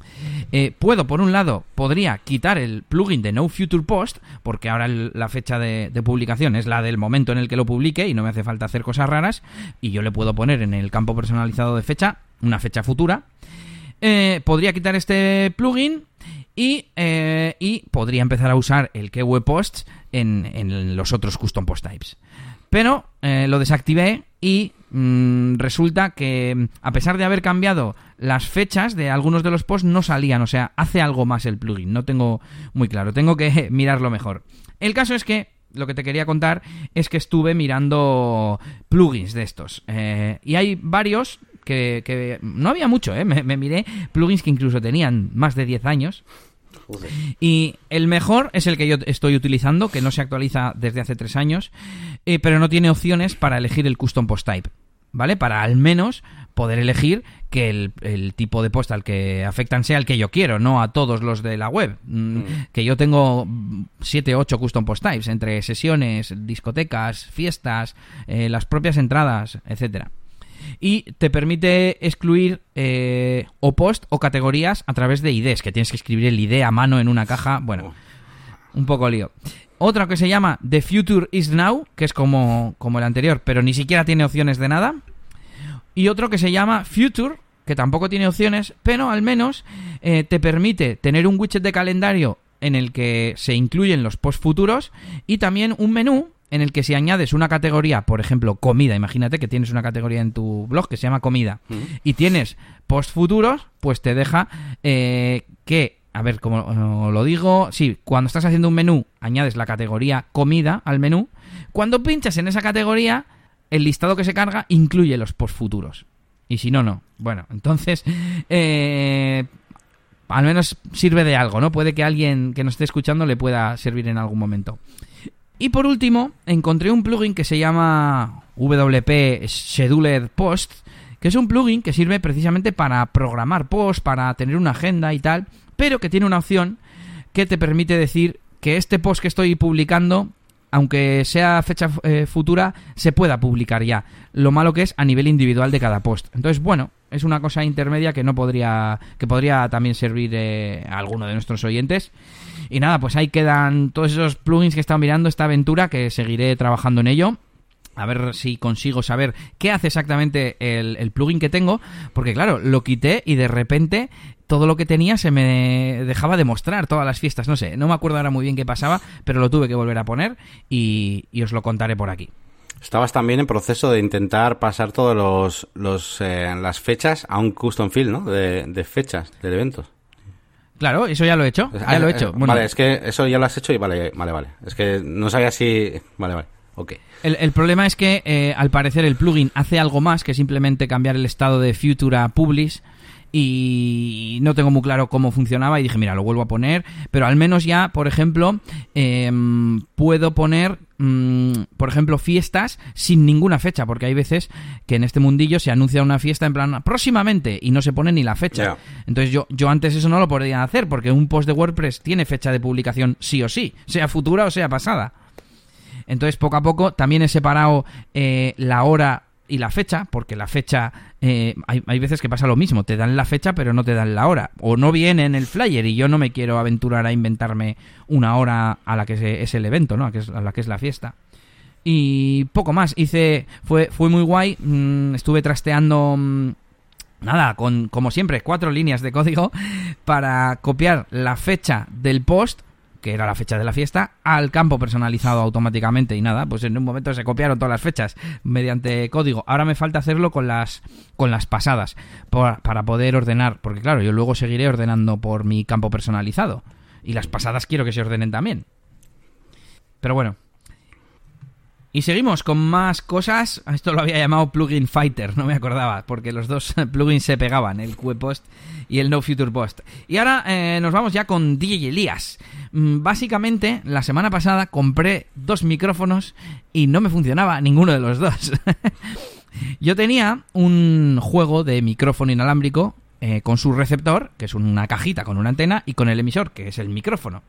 eh, puedo, por un lado, podría quitar el plugin de No Future Post, porque ahora la fecha de, de publicación es la del momento en el que lo publique y no me hace falta hacer cosas raras y yo le puedo poner en el campo personalizado de fecha una fecha futura. Eh, podría quitar este plugin y, eh, y, podría empezar a usar el que Posts en, los otros custom post types. Pero eh, lo desactivé y mm, resulta que a pesar de haber cambiado las fechas de algunos de los posts no salían, o sea, hace algo más el plugin, no tengo muy claro, tengo que <laughs> mirarlo mejor. El caso es que lo que te quería contar es que estuve mirando plugins de estos. y hay varios que, no había mucho, ¿eh? Me, miré plugins que incluso tenían más de 10 años. Y el mejor es el que yo estoy utilizando, que no se actualiza desde hace 3 años, eh, pero no tiene opciones para elegir el custom post type. ¿Vale? Para al menos poder elegir que el, tipo de post al que afectan sea el que yo quiero, no a todos los de la web. Mm, mm. Que yo tengo 7 8 custom post types entre sesiones, discotecas, fiestas, eh, las propias entradas, etcétera y te permite excluir eh, o post o categorías a través de IDs, que tienes que escribir el ID a mano en una caja. Bueno, un poco lío. Otra que se llama The Future is Now, que es como, como el anterior, pero ni siquiera tiene opciones de nada. Y otro que se llama Future, que tampoco tiene opciones, pero al menos eh, te permite tener un widget de calendario en el que se incluyen los post futuros y también un menú en el que si añades una categoría, por ejemplo, comida, imagínate que tienes una categoría en tu blog que se llama comida, y tienes post futuros, pues te deja eh, que, a ver, como lo digo, sí, cuando estás haciendo un menú, añades la categoría comida al menú, cuando pinchas en esa categoría, el listado que se carga incluye los post futuros. Y si no, no. Bueno, entonces, eh, al menos sirve de algo, ¿no? Puede que alguien que nos esté escuchando le pueda servir en algún momento. Y por último, encontré un plugin que se llama WP Scheduled Post, que es un plugin que sirve precisamente para programar posts, para tener una agenda y tal, pero que tiene una opción que te permite decir que este post que estoy publicando, aunque sea fecha eh, futura, se pueda publicar ya. Lo malo que es a nivel individual de cada post. Entonces, bueno, es una cosa intermedia que no podría, que podría también servir eh, a alguno de nuestros oyentes. Y nada, pues ahí quedan todos esos plugins que estado mirando esta aventura, que seguiré trabajando en ello. A ver si consigo saber qué hace exactamente el, plugin que tengo. Porque claro, lo quité y de repente todo lo que tenía se me dejaba de mostrar, todas las fiestas. No sé, no me acuerdo ahora muy bien qué pasaba, pero lo tuve que volver a poner y, os lo contaré por aquí. Estabas también en proceso de intentar pasar todas los, eh, las fechas a un custom field, ¿no? De, de fechas, de eventos. Claro, eso ya lo he hecho. Ya lo he hecho. Vale, es que eso ya lo has hecho y vale, vale, vale. Es que no sabía si. Vale, vale. Ok. El, problema es que eh, al parecer el plugin hace algo más que simplemente cambiar el estado de Future a Publish y no tengo muy claro cómo funcionaba y dije, mira, lo vuelvo a poner, pero al menos ya, por ejemplo, em, puedo poner, mm, por ejemplo, fiestas sin ninguna fecha, porque hay veces que en este mundillo se anuncia una fiesta en plan próximamente y no se pone ni la fecha. Entonces yo, yo antes eso no lo podía hacer, porque un post de WordPress tiene fecha de publicación sí o sí, sea futura o sea pasada. Entonces, poco a poco, también he separado eh, la hora y la fecha, porque la fecha, eh, hay, veces que pasa lo mismo, te dan la fecha pero no te dan la hora, o no viene en el flyer y yo no me quiero aventurar a inventarme una hora a la que es el evento, ¿no? A, la que es la fiesta. Y poco más, hice, fue, fue muy guay, mm, estuve trasteando... Mm, nada, con como siempre, cuatro líneas de código <laughs> para copiar la fecha del post que era la fecha de la fiesta, al campo personalizado automáticamente y nada, pues en un momento se copiaron todas las fechas mediante código. Ahora me falta hacerlo con las con las pasadas para poder ordenar, porque claro, yo luego seguiré ordenando por mi campo personalizado y las pasadas quiero que se ordenen también. Pero bueno, y seguimos con más cosas. Esto lo había llamado Plugin Fighter, no me acordaba, porque los dos <laughs> plugins se pegaban, el QE-Post y el No Future Post. Y ahora eh, nos vamos ya con DJ Elías. Mm, básicamente, la semana pasada compré dos micrófonos y no me funcionaba ninguno de los dos. <laughs> Yo tenía un juego de micrófono inalámbrico eh, con su receptor, que es una cajita con una antena, y con el emisor, que es el micrófono.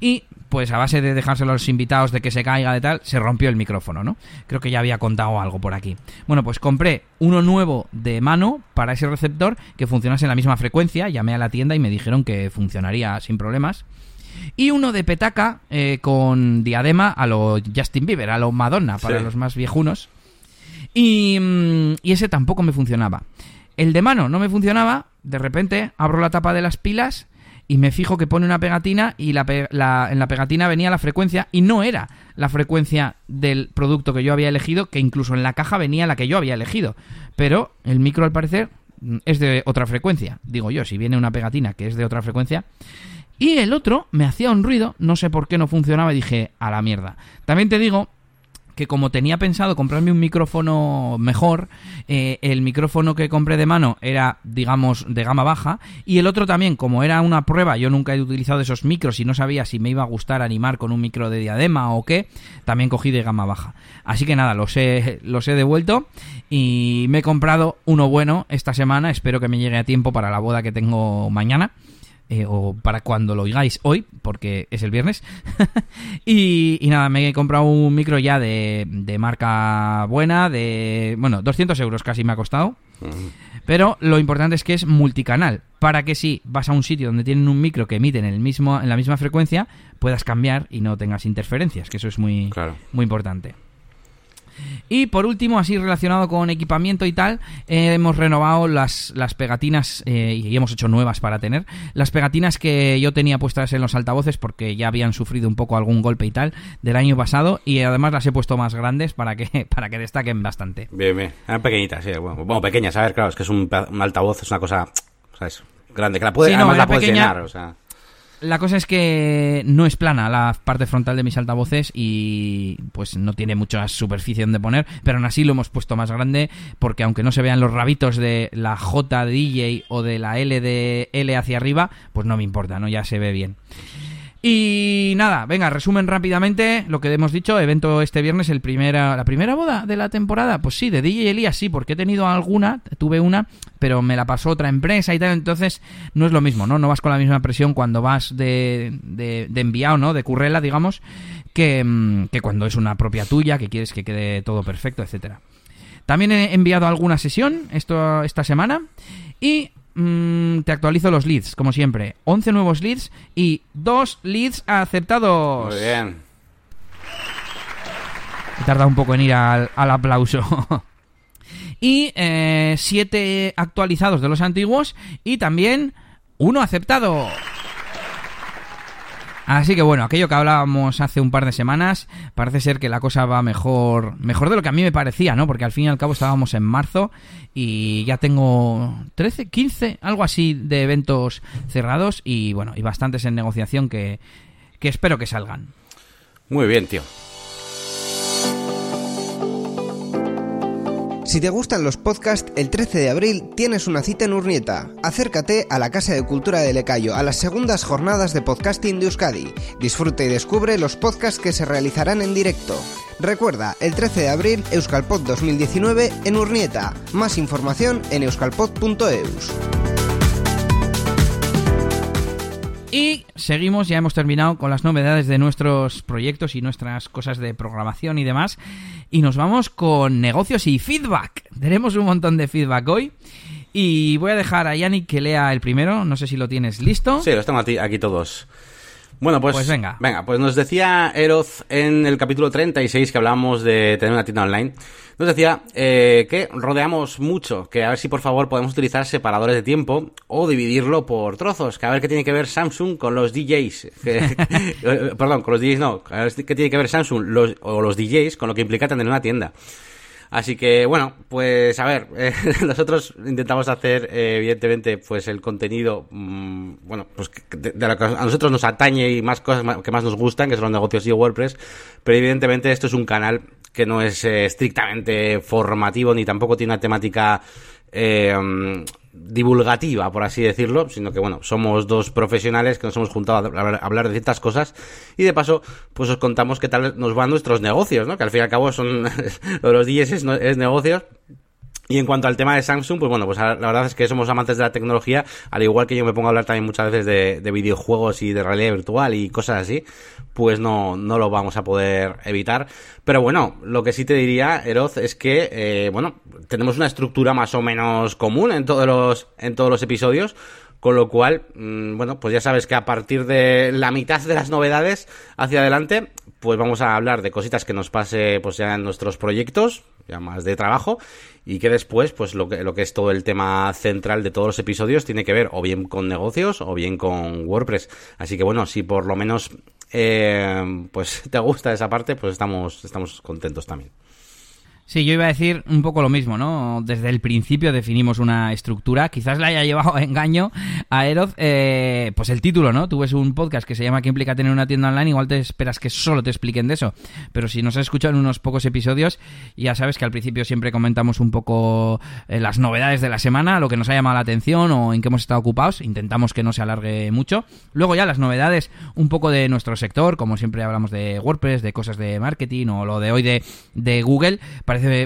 Y pues a base de dejárselo a los invitados de que se caiga de tal, se rompió el micrófono, ¿no? Creo que ya había contado algo por aquí. Bueno, pues compré uno nuevo de mano para ese receptor que funcionase en la misma frecuencia, llamé a la tienda y me dijeron que funcionaría sin problemas. Y uno de petaca eh, con diadema a lo Justin Bieber, a lo Madonna, para Sí. los más viejunos. Y, mm, y ese tampoco me funcionaba. El de mano no me funcionaba, de repente abro la tapa de las pilas y me fijo que pone una pegatina y la en la pegatina venía la frecuencia y no era la frecuencia del producto que yo había elegido, que incluso en la caja venía la que yo había elegido. Pero el micro al parecer mm, es de otra frecuencia. Digo yo, si viene una pegatina que es de otra frecuencia. Y el otro me hacía un ruido, no sé por qué no funcionaba y dije, a la mierda. También te digo que como tenía pensado comprarme un micrófono mejor, eh, el micrófono que compré de mano era, digamos, de gama baja, y el otro también, como era una prueba, yo nunca he utilizado esos micros y no sabía si me iba a gustar animar con un micro de diadema o qué, también cogí de gama baja. Así que nada, los he, los he devuelto y me he comprado uno bueno esta semana, espero que me llegue a tiempo para la boda que tengo mañana eh, o para cuando lo oigáis hoy, porque es el viernes. <laughs> y, y nada, me he comprado un micro ya de, de marca buena, de... Bueno, 200 euros casi me ha costado. Pero lo importante es que es multicanal, para que si vas a un sitio donde tienen un micro que emite en, el mismo, en la misma frecuencia, puedas cambiar y no tengas interferencias, que eso es muy, Claro. muy importante. Y por último, así relacionado con equipamiento y tal, eh, hemos renovado las, las pegatinas eh, y hemos hecho nuevas para tener. Las pegatinas que yo tenía puestas en los altavoces porque ya habían sufrido un poco algún golpe y tal del año pasado y además las he puesto más grandes para que, <laughs> para que destaquen bastante. Bien, bien. Eran pequeñitas, sí. Bueno, bueno, pequeñas, a ver, claro, es que es un, altavoz, es una cosa, ¿sabes? Grande, que la puedes, Sí, no, además la puedes pequeña. llenar, o sea. La cosa es que no es plana la parte frontal de mis altavoces y pues no tiene mucha superficie donde poner, pero aún así lo hemos puesto más grande porque aunque no se vean los rabitos de la J de DJ o de la L de L hacia arriba, pues no me importa, ¿no? Ya se ve bien. Y nada, venga, resumen rápidamente lo que hemos dicho. Evento este viernes, el primera, la primera boda de la temporada. Pues sí, de DJ Elías sí, porque he tenido alguna, tuve una, pero me la pasó otra empresa y tal. Entonces no es lo mismo, ¿no? No vas con la misma presión cuando vas de, de, de enviado, ¿no? De currela, digamos, que, mm, que cuando es una propia tuya, que quieres que quede todo perfecto, etcétera. También he enviado alguna sesión esto, esta semana y mm, te actualizo los leads, como siempre. 11 nuevos leads y 2 leads aceptados. Muy bien. He tardado un poco en ir al, al aplauso. <laughs> y 7 actualizados de los antiguos y también uno aceptado. Así que bueno, aquello que hablábamos hace un par de semanas, parece ser que la cosa va mejor, mejor de lo que a mí me parecía, ¿no? Porque al fin y al cabo estábamos en marzo y ya tengo 13, 15, algo así de eventos cerrados y bueno, y bastantes en negociación que, que espero que salgan. Muy bien, tío. Si te gustan los podcasts, el 13 de abril tienes una cita en Urnieta. Acércate a la Casa de Cultura de Lecayo a las segundas jornadas de podcasting de Euskadi. Disfruta y descubre los podcasts que se realizarán en directo. Recuerda, el 13 de abril, Euskalpod 2019 en Urnieta. Más información en euskalpod.eus. Y seguimos, ya hemos terminado con las novedades de nuestros proyectos y nuestras cosas de programación y demás. Y nos vamos con negocios y feedback. Tenemos un montón de feedback hoy. Y voy a dejar a Yannick que lea el primero. No sé si lo tienes listo. Sí, los tengo aquí, aquí todos. Bueno, pues, Pues venga. Venga, pues nos decía Eroz en el capítulo 36 que hablábamos de tener una tienda online. Nos decía eh, que rodeamos mucho, que a ver si por favor podemos utilizar separadores de tiempo o dividirlo por trozos, que a ver qué tiene que ver Samsung con los DJs. Que- <laughs> <laughs> perdón, con los DJs no, a ver qué tiene que ver Samsung los- o los DJs con lo que implica tener una tienda. Así que, bueno, pues a ver, eh, <laughs> nosotros intentamos hacer, eh, evidentemente, pues el contenido, mm, bueno, pues de, de lo que a nosotros nos atañe y más cosas que más nos gustan, que son los negocios y WordPress, pero evidentemente esto es un canal que no es eh, estrictamente formativo ni tampoco tiene una temática eh, divulgativa, por así decirlo, sino que, bueno, somos dos profesionales que nos hemos juntado a hablar, de ciertas cosas y de paso, pues os contamos qué tal nos van nuestros negocios, ¿no? Que al fin y al cabo son, <laughs> los DJs es, es negocios Y en cuanto al tema de Samsung, pues bueno, pues la verdad es que somos amantes de la tecnología, al igual que yo me pongo a hablar también muchas veces de, videojuegos y de realidad virtual y cosas así, pues no, no lo vamos a poder evitar. Pero bueno, lo que sí te diría, Eroz, es que, eh, bueno, tenemos una estructura más o menos común en todos los, en todos los episodios, con lo cual, mm, bueno, pues ya sabes que a partir de la mitad de las novedades hacia adelante, pues vamos a hablar de cositas que nos pase pues ya en nuestros proyectos, ya más de trabajo, y que después, pues lo que, lo que es todo el tema central de todos los episodios tiene que ver o bien con negocios o bien con WordPress. Así que bueno, si por lo menos eh, pues <laughs> te gusta esa parte, pues estamos, estamos contentos también. Sí, yo iba a decir un poco lo mismo, ¿no? Desde el principio definimos una estructura, quizás la haya llevado a engaño a Eroz, eh, pues el título, ¿no? Tú ves un podcast que se llama ¿Qué implica tener una tienda online? Igual te esperas que solo te expliquen de eso, pero si nos has escuchado en unos pocos episodios, ya sabes que al principio siempre comentamos un poco eh, las novedades de la semana, lo que nos ha llamado la atención o en qué hemos estado ocupados, intentamos que no se alargue mucho. Luego ya las novedades un poco de nuestro sector, como siempre hablamos de WordPress, de cosas de marketing o lo de hoy de, de Google,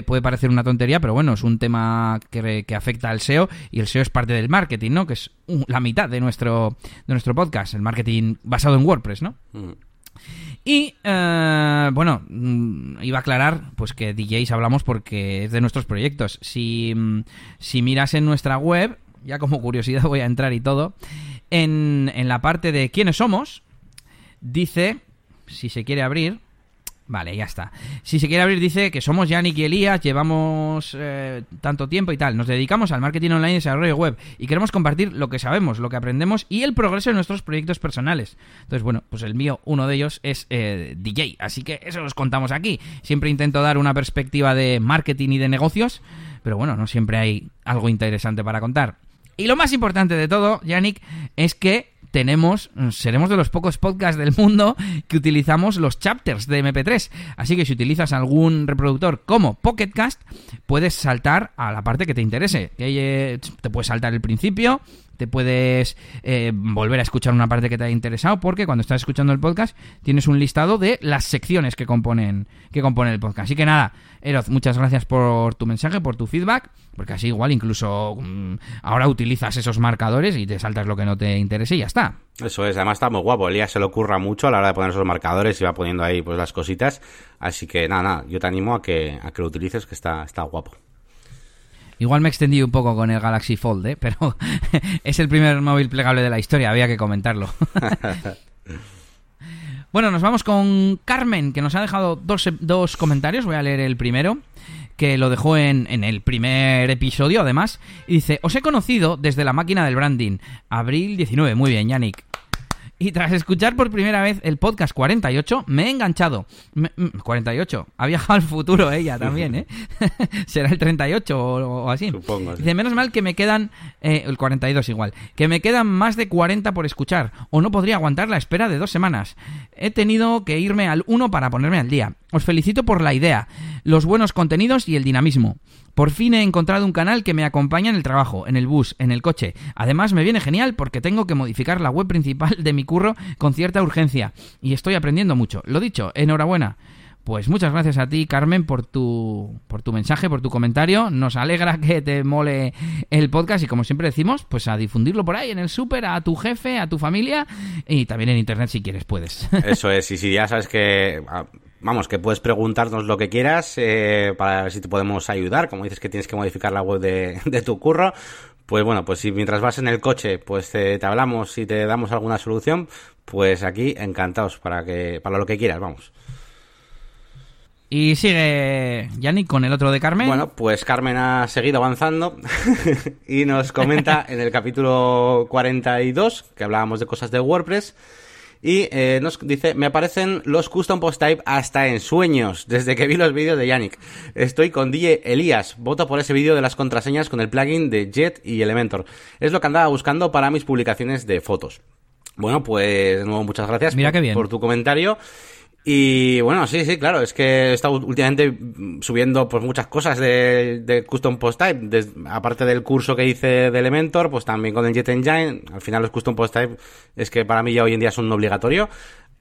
puede parecer una tontería, pero bueno, es un tema que, afecta al SEO y el SEO es parte del marketing, ¿no? Que es la mitad de nuestro, de nuestro podcast, el marketing basado en WordPress, ¿no? Mm. Y eh, bueno, mm, iba a aclarar pues que DJs hablamos porque es de nuestros proyectos. Si, mm, si miras en nuestra web, ya como curiosidad <laughs> voy a entrar y todo, en, en la parte de quiénes somos, dice, si se quiere abrir, Vale, ya está. Si se quiere abrir, dice que somos Yannick y Elías, llevamos eh, tanto tiempo y tal. Nos dedicamos al marketing online y desarrollo web y queremos compartir lo que sabemos, lo que aprendemos y el progreso de nuestros proyectos personales. Entonces, bueno, pues el mío, uno de ellos es eh, DJ, así que eso los contamos aquí. Siempre intento dar una perspectiva de marketing y de negocios, pero bueno, no siempre hay algo interesante para contar. Y lo más importante de todo, Yannick, es que tenemos, seremos de los pocos podcasts del mundo que utilizamos los chapters de MP3. Así que si utilizas algún reproductor como Pocketcast, puedes saltar a la parte que te interese. Que te puedes saltar el principio, te puedes eh, volver a escuchar una parte que te haya interesado, porque cuando estás escuchando el podcast tienes un listado de las secciones que componen, que componen el podcast. Así que nada, Eroz, muchas gracias por tu mensaje, por tu feedback, porque así igual incluso mm, ahora utilizas esos marcadores y te saltas lo que no te interese y ya está. Eso es, además está muy guapo. Elías se le ocurra mucho a la hora de poner esos marcadores y va poniendo ahí pues las cositas. Así que nada, nada, yo te animo a que, a que lo utilices, que está, está guapo. Igual me extendí un poco con el Galaxy Fold, ¿eh? pero <laughs> es el primer móvil plegable de la historia, había que comentarlo. <laughs> bueno, nos vamos con Carmen, que nos ha dejado dos, dos comentarios. Voy a leer el primero que lo dejó en, en, el primer episodio, además, y dice, os he conocido desde la máquina del branding, abril 19, muy bien, Yannick. Y tras escuchar por primera vez el podcast 48, me he enganchado. 48. Mm, ha viajado al futuro ella también, ¿eh? <laughs> Será el 38 o, así. Supongo. Dice, menos mal que me quedan... Eh, el 42 igual. Que me quedan más de 40 por escuchar. O no podría aguantar la espera de dos semanas. He tenido que irme al 1 para ponerme al día. Os felicito por la idea, los buenos contenidos y el dinamismo. Por fin he encontrado un canal que me acompaña en el trabajo, en el bus, en el coche. Además me viene genial porque tengo que modificar la web principal de mi curro con cierta urgencia y estoy aprendiendo mucho. Lo dicho, enhorabuena. Pues muchas gracias a ti, Carmen, por tu, por tu mensaje, por tu comentario. Nos alegra que te mole el podcast y como siempre decimos, pues a difundirlo por ahí en el súper, a tu jefe, a tu familia y también en internet si quieres puedes. Eso es, y si ya sabes que vamos, que puedes preguntarnos lo que quieras eh, para ver si te podemos ayudar. Como dices que tienes que modificar la web de, <laughs> tu curro, pues bueno, pues si mientras vas en el coche, pues te, hablamos y te damos alguna solución, pues aquí encantados para que para lo que quieras, vamos. Y sigue Yannick con el otro de Carmen. Bueno, pues Carmen ha seguido avanzando <laughs> y nos comenta en el capítulo 42, que hablábamos de cosas de WordPress, y eh, nos dice, me aparecen los custom post type hasta en sueños, desde que vi los vídeos de Yannick. Estoy con DJ Elías, voto por ese vídeo de las contraseñas con el plugin de Jet y Elementor. Es lo que andaba buscando para mis publicaciones de fotos. Bueno, pues de nuevo muchas gracias Mira por, bien. por tu comentario. Y bueno, sí, sí, claro, es que he estado últimamente subiendo pues muchas cosas de, Custom Post Type, aparte del curso que hice de Elementor, pues también con el Jet Engine, al final los Custom Post Type es que para mí ya hoy en día son un obligatorio,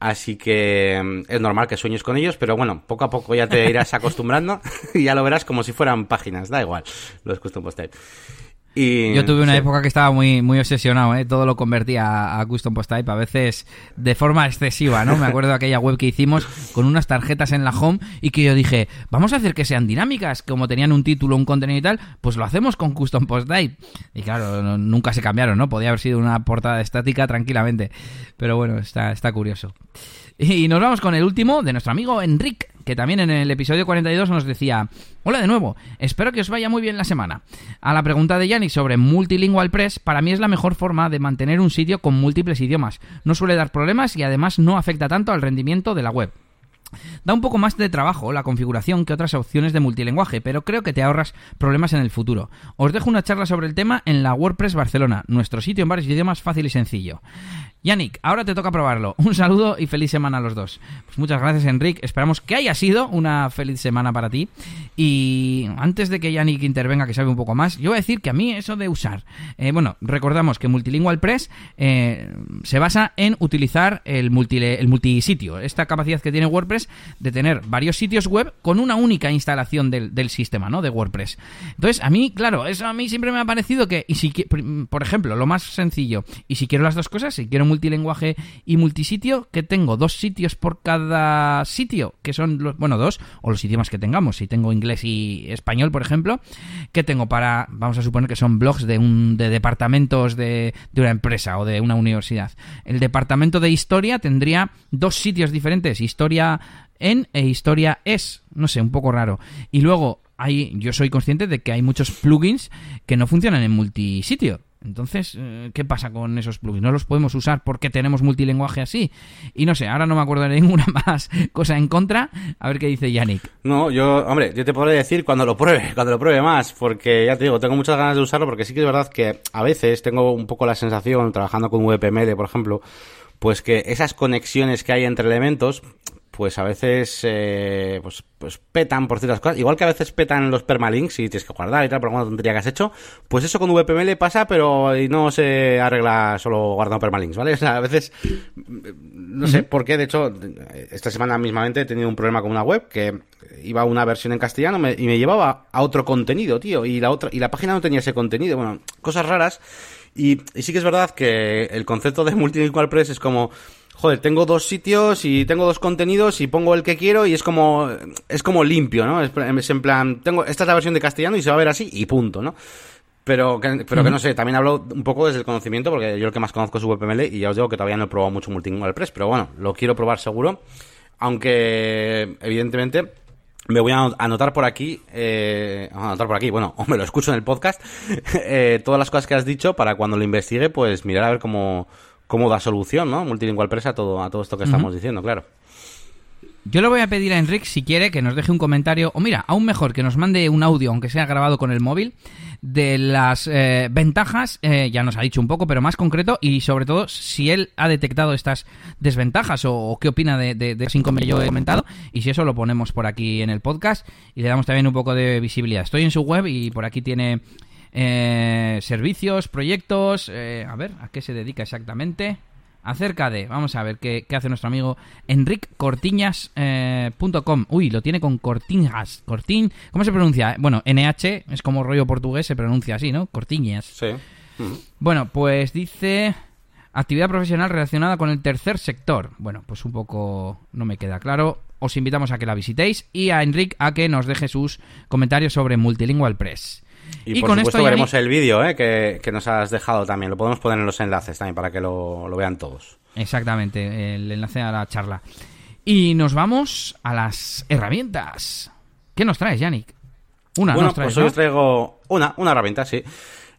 Así que mm, es normal que sueñes con ellos, pero bueno, poco a poco ya te irás acostumbrando <laughs> y ya lo verás como si fueran páginas, da igual, los custom post type. Y, Yo tuve una época que estaba muy, muy obsesionado, ¿eh? todo lo convertía a, custom post type, a veces de forma excesiva, ¿no? Me acuerdo de aquella web que hicimos con unas tarjetas en la home y que yo dije, vamos a hacer que sean dinámicas, como tenían un título, un contenido y tal, pues lo hacemos con custom post type. Y claro, nunca se cambiaron, ¿no? Podía haber sido una portada estática tranquilamente. Pero bueno, está, está curioso. Y nos vamos con el último de nuestro amigo Enric, que también en el episodio 42 nos decía, hola de nuevo, espero que os vaya muy bien la semana. A la pregunta de Yannick sobre Multilingual Press, para mí es la mejor forma de mantener un sitio con múltiples idiomas. No suele dar problemas y además no afecta tanto al rendimiento de la web. Da un poco más de trabajo la configuración que otras opciones de multilenguaje, pero creo que te ahorras problemas en el futuro. Os dejo una charla sobre el tema en la WordPress Barcelona, nuestro sitio en varios idiomas fácil y sencillo. Yannick, ahora te toca probarlo. <laughs> Un saludo y feliz semana a los dos. Pues muchas gracias, Enric. Esperamos que haya sido una feliz semana para ti. Y antes de que Yannick intervenga, que sabe un poco más, yo voy a decir que a mí eso de usar. Eh, bueno, recordamos que Multilingual Press eh, se basa en utilizar el, multi, el multisitio, esta capacidad que tiene WordPress de tener varios sitios web con una única instalación del, del sistema, ¿no? De WordPress. Entonces, a mí, claro, eso a mí siempre me ha parecido que, y si, por ejemplo, lo más sencillo, y si quiero las dos cosas, si quiero multilenguaje y multisitio, que tengo dos sitios por cada sitio, que son, los, bueno, dos, o los idiomas que tengamos, si tengo inglés y español, por ejemplo, que tengo para, vamos a suponer que son blogs de, un, de departamentos de, de una empresa o de una universidad. El departamento de historia tendría dos sitios diferentes, historia en e historia es, no sé, un poco raro. Y luego hay, yo soy consciente de que hay muchos plugins que no funcionan en multisitio. Entonces, eh, ¿qué pasa con esos plugins? ¿No los podemos usar porque tenemos multilenguaje así? Y no sé, ahora no me acuerdo de ninguna <laughs> más cosa en contra. A ver qué dice Yannick. No, yo, hombre, yo te podré decir cuando lo pruebe, <laughs> cuando lo pruebe más, porque ya te digo, tengo muchas ganas de usarlo porque sí que es verdad que a veces tengo un poco la sensación, trabajando con VPML, por ejemplo, pues que esas conexiones que hay entre elementos, pues a veces eh, pues, pues petan por ciertas cosas. Igual que a veces petan los permalinks y tienes que guardar y tal por alguna tontería que has hecho. Pues eso con VPML pasa, pero no se arregla solo guardando permalinks, ¿vale? <laughs> O sea, a veces no sé por qué. De hecho, esta semana mismamente he tenido un problema con una web que iba a una versión en castellano y me llevaba a otro contenido, tío. Y la otra y la página no tenía ese contenido. Bueno, cosas raras. Y, y sí que es verdad que el concepto de <laughs> multilingual press es como joder, tengo dos sitios y tengo dos contenidos y pongo el que quiero y es como, es como limpio, ¿no? Es, en plan, tengo, esta es la versión de castellano y se va a ver así y punto, ¿no? Pero, que, pero que no sé, también hablo un poco desde el conocimiento, porque yo lo que más conozco es VPML y ya os digo que todavía no he probado mucho Multilingual Press, pero bueno, lo quiero probar seguro. Aunque, evidentemente, me voy a anotar por aquí, eh, anotar por aquí, bueno, <laughs> o me lo escucho en el podcast, <laughs> eh, todas las cosas que has dicho para cuando lo investigue, pues mirar a ver cómo, cómo da solución, ¿no? Multilingual Press a todo, a todo esto que estamos diciendo, claro. Yo le voy a pedir a Enric, si quiere, que nos deje un comentario, o mira, aún mejor, que nos mande un audio, aunque sea grabado con el móvil, de las eh, ventajas, eh, ya nos ha dicho un poco, pero más concreto, y sobre todo, si él ha detectado estas desventajas o, qué opina de, de, de que yo he comentado, y si eso lo ponemos por aquí en el podcast y le damos también un poco de visibilidad. Estoy en su web y por aquí tiene eh, servicios, proyectos, eh, a ver, ¿a qué se dedica exactamente? Acerca de, vamos a ver qué, hace nuestro amigo enriccortiñas.com. Eh, Uy, lo tiene con Cortiñas. Cortin, ¿cómo se pronuncia? Bueno, NH es como rollo portugués, se pronuncia así, ¿no? Cortiñas. Sí. Bueno, pues dice actividad profesional relacionada con el tercer sector. Bueno, pues un poco no me queda claro. Os invitamos a que la visitéis y a Enric a que nos deje sus comentarios sobre Multilingual Press. Y, por supuesto veremos el vídeo ¿eh? que, nos has dejado también. Lo podemos poner en los enlaces también para que lo, vean todos. Exactamente, el enlace a la charla. Y nos vamos a las herramientas. ¿Qué nos traes, Yannick? Una, bueno, pues hoy os traigo una, una herramienta, sí.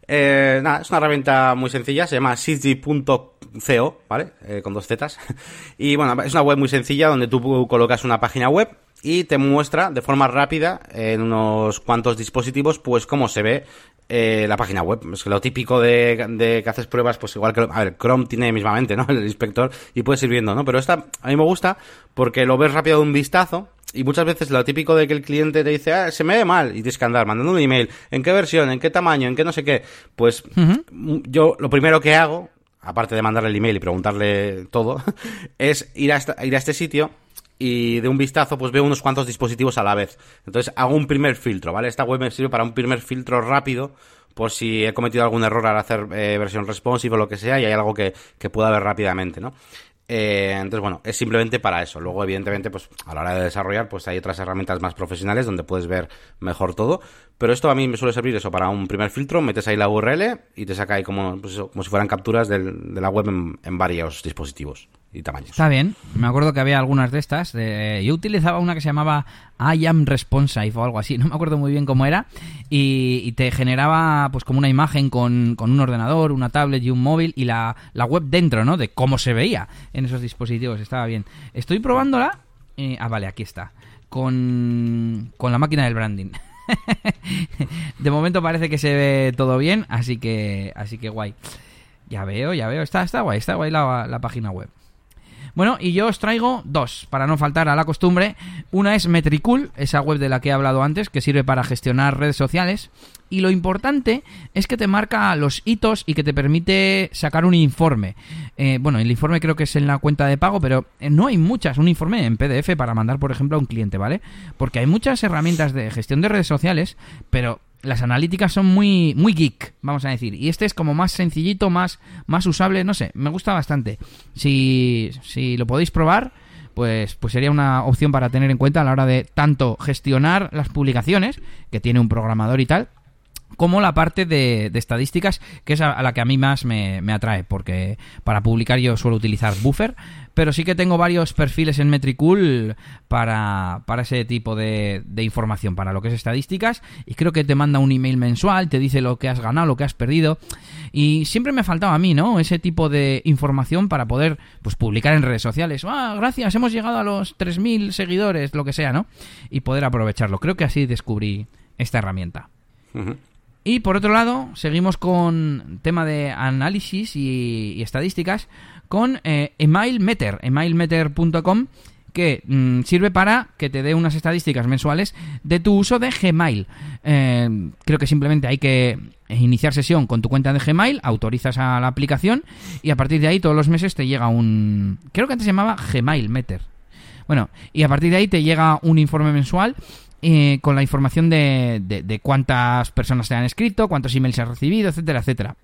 Eh, nada, es una herramienta muy sencilla, se llama City.co, ¿vale? Eh, con dos zetas. <laughs> Y bueno, es una web muy sencilla donde tú colocas una página web y te muestra de forma rápida en unos cuantos dispositivos pues cómo se ve eh, la página web. Es que lo típico de, que haces pruebas, pues igual que, a ver, Chrome tiene mismamente, ¿no? <laughs> El inspector y puedes ir viendo, ¿no? Pero esta a mí me gusta porque lo ves rápido de un vistazo y muchas veces lo típico de que el cliente te dice, ah, se me ve mal, y tienes que andar mandando un email, ¿en qué versión? ¿En qué tamaño? ¿En qué no sé qué? Pues yo lo primero que hago aparte de mandarle el email y preguntarle todo, <laughs> es ir a, ir a este sitio y de un vistazo pues veo unos cuantos dispositivos a la vez. Entonces hago un primer filtro, ¿vale? Esta web me sirve para un primer filtro rápido por si he cometido algún error al hacer eh, versión responsive o lo que sea y hay algo que, que pueda ver rápidamente, ¿no? Eh, entonces, bueno, es simplemente para eso. Luego, evidentemente, pues a la hora de desarrollar, pues hay otras herramientas más profesionales donde puedes ver mejor todo. Pero esto a mí me suele servir eso para un primer filtro, metes ahí la URL y te saca ahí como, pues como si fueran capturas de la web en varios dispositivos y tamaños. Está bien. Me acuerdo que había algunas de estas. yo utilizaba una que se llamaba I am responsive o algo así. <laughs> No me acuerdo muy bien cómo era. Y, te generaba pues como una imagen con, un ordenador, una tablet y un móvil y la, web dentro, ¿no? De cómo se veía en esos dispositivos. Estaba bien. Estoy probándola. ah, vale, aquí está. Con, con la máquina del branding. <laughs> de momento parece que se ve todo bien, así que así que guay. Ya veo, ya veo. Está, está guay, está guay la, la página web. Bueno, y yo os traigo dos, para no faltar a la costumbre. Una es Metricool, esa web de la que he hablado antes, que sirve para gestionar redes sociales. Y lo importante es que te marca los hitos y que te permite sacar un informe. Eh, bueno, el informe creo que es en la cuenta de pago, pero eh, no hay muchas. Un informe en PDF para mandar, por ejemplo, a un cliente, ¿vale? Porque hay muchas herramientas de gestión de redes sociales, pero las analíticas son muy, muy geek, vamos a decir. Y este es como más sencillito, más, más usable, no sé, me gusta bastante. Si, si lo podéis probar, pues, pues sería una opción para tener en cuenta a la hora de tanto gestionar las publicaciones, que tiene un programador y tal, como la parte de, estadísticas, que es a, la que a mí más me, atrae, porque para publicar yo suelo utilizar Buffer, pero sí que tengo varios perfiles en Metricool para, para ese tipo de, de, información, para lo que es estadísticas, y creo que te manda un email mensual, te dice lo que has ganado, lo que has perdido, y siempre me faltaba a mí, ¿no? Ese tipo de información para poder pues publicar en redes sociales. Ah, gracias, hemos llegado a los 3.000 seguidores, lo que sea, ¿no? Y poder aprovecharlo. Creo que así descubrí esta herramienta. Y por otro lado, seguimos con tema de análisis y, estadísticas con eh, EmailMeter, emailmeter.com, que mm, sirve para que te dé unas estadísticas mensuales de tu uso de Gmail. Eh, creo que simplemente hay que iniciar sesión con tu cuenta de Gmail, autorizas a la aplicación y a partir de ahí todos los meses te llega un... Creo que antes se llamaba Gmail Meter. Bueno, y a partir de ahí te llega un informe mensual eh, con la información de, de, cuántas personas te han escrito, cuántos emails has recibido, etcétera, etcétera.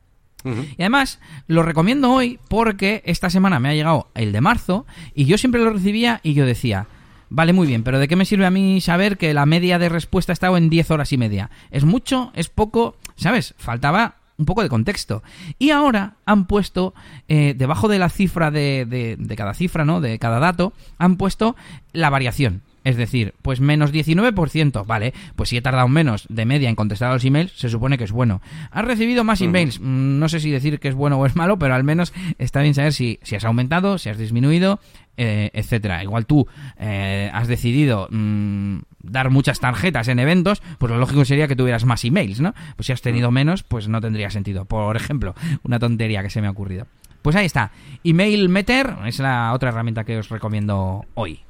Y además, lo recomiendo hoy porque esta semana me ha llegado el de marzo y yo siempre lo recibía y yo decía, vale, muy bien, pero ¿de qué me sirve a mí saber que la media de respuesta ha estado en 10 horas y media? ¿Es mucho? ¿Es poco? ¿Sabes? Faltaba un poco de contexto. Y ahora han puesto, eh, debajo de la cifra de, de, de cada cifra, ¿no? De cada dato, han puesto la variación. Es decir, pues menos 19%, vale, pues si he tardado menos de media en contestar a los emails, se supone que es bueno. ¿Has recibido más emails? Mm, no sé si decir que es bueno o es malo, pero al menos está bien saber si, si has aumentado, si has disminuido, eh, etcétera. Igual tú eh, has decidido mm, dar muchas tarjetas en eventos, pues lo lógico sería que tuvieras más emails, ¿no? Pues si has tenido menos, pues no tendría sentido. Por ejemplo, una tontería que se me ha ocurrido. Pues ahí está. Email Meter es la otra herramienta que os recomiendo hoy.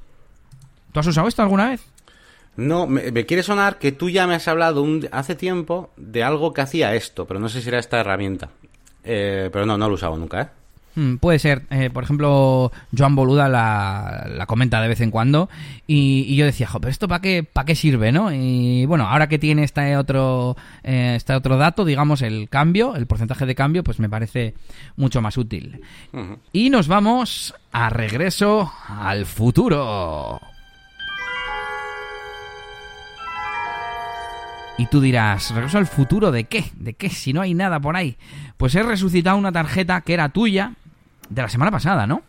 ¿Tú has usado esto alguna vez? No, me, quiere sonar que tú ya me has hablado hace tiempo de algo que hacía esto, pero no sé si era esta herramienta. Eh, pero no, no lo he usado nunca, ¿eh? Hmm, puede ser. Eh, por ejemplo, Joan Boluda la, comenta de vez en cuando y, yo decía, pero ¿esto para qué, para qué sirve, no? Y bueno, ahora que tiene este otro, eh, este otro dato, digamos, el cambio, el porcentaje de cambio, pues me parece mucho más útil. Y nos vamos a regreso al futuro. Y tú dirás, ¿regreso al futuro de qué? ¿De qué? Si no hay nada por ahí. Pues he resucitado una tarjeta que era tuya de la semana pasada, ¿no?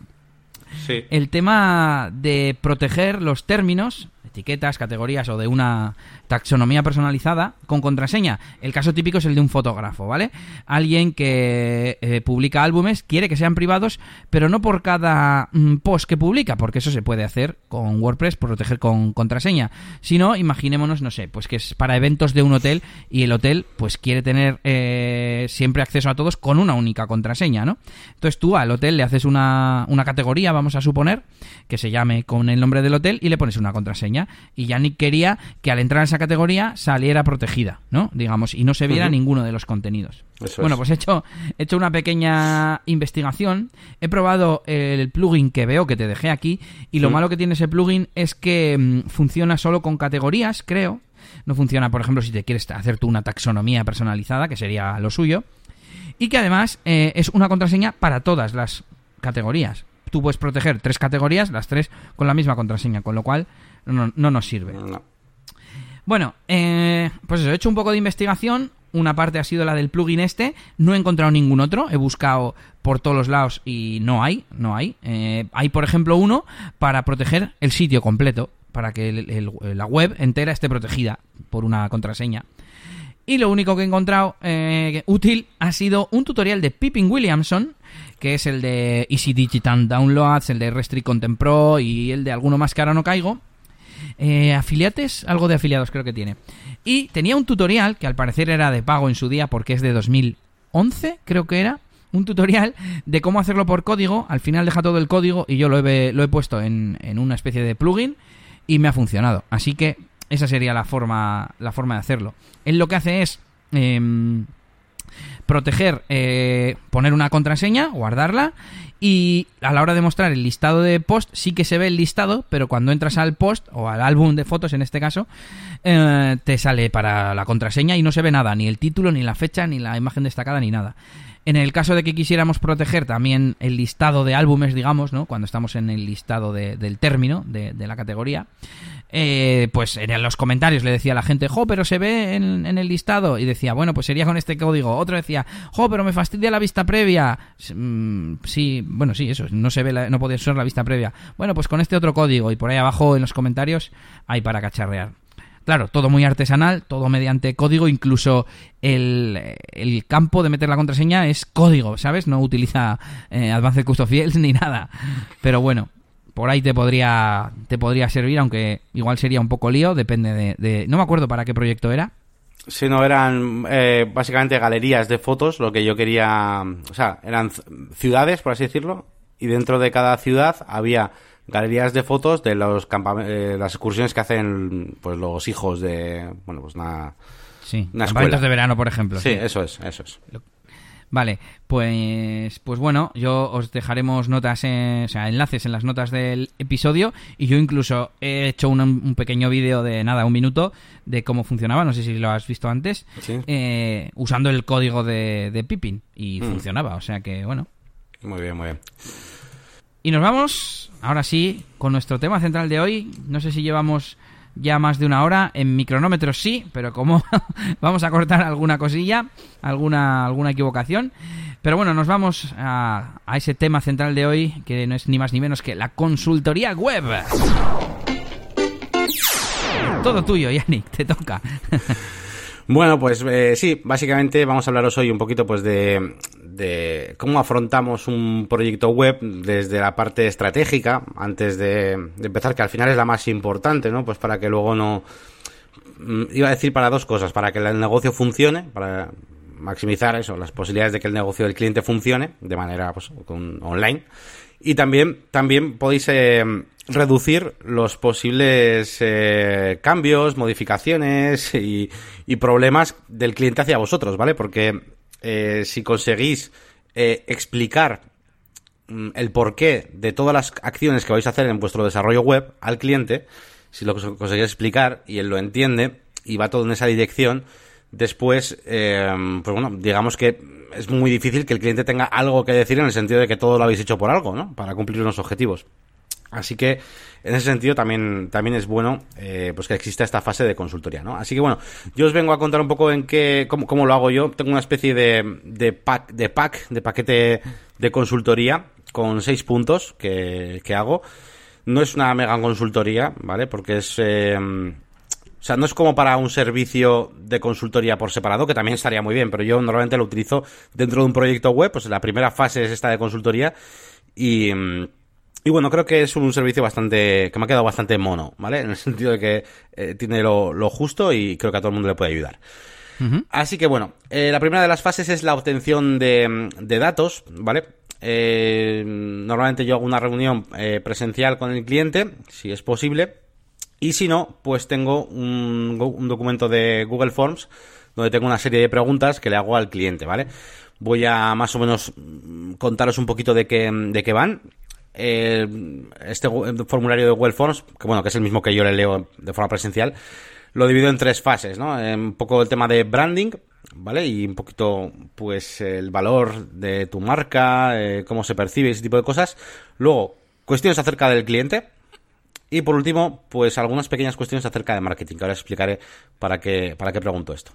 Sí. El tema de proteger los términos etiquetas, categorías o de una taxonomía personalizada con contraseña. El caso típico es el de un fotógrafo, ¿vale? Alguien que eh, publica álbumes quiere que sean privados, pero no por cada mm, post que publica, porque eso se puede hacer con WordPress, proteger con contraseña, sino imaginémonos, no sé, pues que es para eventos de un hotel y el hotel pues quiere tener eh, siempre acceso a todos con una única contraseña, ¿no? Entonces tú al hotel le haces una, una categoría, vamos a suponer, que se llame con el nombre del hotel y le pones una contraseña contraseña. Y Yannick quería que al entrar a esa categoría saliera protegida, ¿no? Digamos, y no se viera ninguno de los contenidos. bueno, pues he hecho, he hecho una pequeña investigación. He probado el plugin que veo, que te dejé aquí. Y lo malo que tiene ese plugin es que mm, funciona solo con categorías, creo. No funciona, por ejemplo, si te quieres hacer tú una taxonomía personalizada, que sería lo suyo. Y que además eh, es una contraseña para todas las categorías. Tú puedes proteger tres categorías, las tres con la misma contraseña, con lo cual no, nos sirve. Bueno, eh, pues eso, he hecho un poco de investigación. Una parte ha sido la del plugin este. No he encontrado ningún otro. He buscado por todos los lados y no hay, no hay. Eh, hay, por ejemplo, uno para proteger el sitio completo, para que la web entera esté protegida por una contraseña. Y lo único que he encontrado eh, útil ha sido un tutorial de Pippin Williamson, que es el de Easy Digital Downloads, el de Restrict Content Pro y el de alguno más que ahora no caigo. Eh, afiliates, algo de afiliados creo que tiene. Y tenía un tutorial que al parecer era de pago en su día porque es de 2011, creo que era. Un tutorial de cómo hacerlo por código. Al final deja todo el código y yo lo he, lo he puesto en, en una especie de plugin y me ha funcionado. Así que esa sería la forma, la forma de hacerlo. Él lo que hace es em, proteger, eh, poner una contraseña, guardarla y a la hora de mostrar el listado de post sí que se ve el listado, pero cuando entras al post o al álbum de fotos en este caso, eh, te sale para la contraseña y no se ve nada, ni el título, ni la fecha, ni la imagen destacada, ni nada. En el caso de que quisiéramos proteger también el listado de álbumes, digamos, ¿no? Cuando estamos en el listado del término de, la categoría, eh, pues en los comentarios le decía a la gente, jo, pero se ve en, el listado. Y decía, bueno, pues sería con este código. Otro decía, jo, pero me fastidia la vista previa. Mm, sí, bueno, sí, eso, no se ve, no puede ser la vista previa. Bueno, pues con este otro código. Y por ahí abajo en los comentarios hay para cacharrear. Claro, todo muy artesanal, todo mediante código, incluso el, campo de meter la contraseña es código, ¿sabes? No utiliza eh, Advanced Custom Fields <laughs> ni nada. Pero bueno, por ahí te podría, te podría servir, aunque igual sería un poco lío, depende de... no me acuerdo para qué proyecto era. Si no, eran eh, básicamente galerías de fotos, lo que yo quería... O sea, eran ciudades, por así decirlo, y dentro de cada ciudad había galerías de fotos de los eh, las excursiones que hacen pues los hijos de bueno pues una sí campamentos de verano por ejemplo sí, eso es eso es Vale, pues, pues bueno, yo os dejaremos notas, o sea, enlaces en las notas del episodio y yo incluso he hecho un, pequeño vídeo de nada, un minuto, de cómo funcionaba, no sé si lo has visto antes, eh, usando el código de, de Pippin y mm. funcionaba, o sea que bueno. Muy bien, muy bien. Y nos vamos, ahora sí, con nuestro tema central de hoy. No sé si llevamos ya más de una hora. En micronómetros sí, pero como <laughs> vamos a cortar alguna cosilla, alguna, alguna equivocación. Pero bueno, nos vamos a, a ese tema central de hoy, que no es ni más ni menos que la consultoría web. Todo tuyo, Yannick, te toca. <laughs> Bueno, pues eh, sí, básicamente vamos a hablaros hoy un poquito pues de, de cómo afrontamos un proyecto web desde la parte estratégica, antes de, empezar, que al final es la más importante, ¿no? Pues para que luego no... Mm, iba a decir para dos cosas, para que el negocio funcione, para maximizar eso, las posibilidades de que el negocio del cliente funcione de manera pues, online. Y también, también podéis eh, reducir los posibles eh, cambios, modificaciones y, problemas del cliente hacia vosotros, ¿vale? Porque eh, si conseguís eh, explicar mm, el porqué de todas las acciones que vais a hacer en vuestro desarrollo web al cliente, si lo conseguís explicar y él lo entiende y va todo en esa dirección, después, pues bueno, digamos que es muy difícil que el cliente tenga algo que decir en el sentido de que todo lo habéis hecho por algo, ¿no? Para cumplir unos objetivos. Así que en ese sentido también, también es bueno eh, pues que exista esta fase de consultoría, ¿no? Así que bueno, yo os vengo a contar un poco en qué, cómo, lo hago yo. Tengo una especie de, de pack, de pack, de paquete de consultoría con seis puntos que, que hago. No es una mega consultoría, ¿vale? Porque es eh, o sea, no es como para un servicio de consultoría por separado, que también estaría muy bien, pero yo normalmente lo utilizo dentro de un proyecto web, pues la primera fase es esta de consultoría y... Y bueno, creo que es un servicio bastante, que me ha quedado bastante mono, ¿vale? En el sentido de que eh, tiene lo, justo y creo que a todo el mundo le puede ayudar. Así que bueno, eh, la primera de las fases es la obtención de, de datos, ¿vale? Eh, normalmente yo hago una reunión presencial con el cliente, si es posible, Y si no, pues tengo un, un documento de Google Forms donde tengo una serie de preguntas que le hago al cliente, ¿vale? Voy a más o menos mm, contaros un poquito de qué, de qué van. Este formulario de Google Forms, que bueno, que es el mismo que yo le leo de forma presencial, lo divido en tres fases, ¿no? Un poco el tema de branding, ¿vale? Y un poquito, pues, el valor de tu marca, eh, cómo se percibe, ese tipo de cosas. Luego, cuestiones acerca del cliente. Y por último, pues algunas pequeñas cuestiones acerca de marketing, que ahora explicaré para qué, para qué pregunto esto.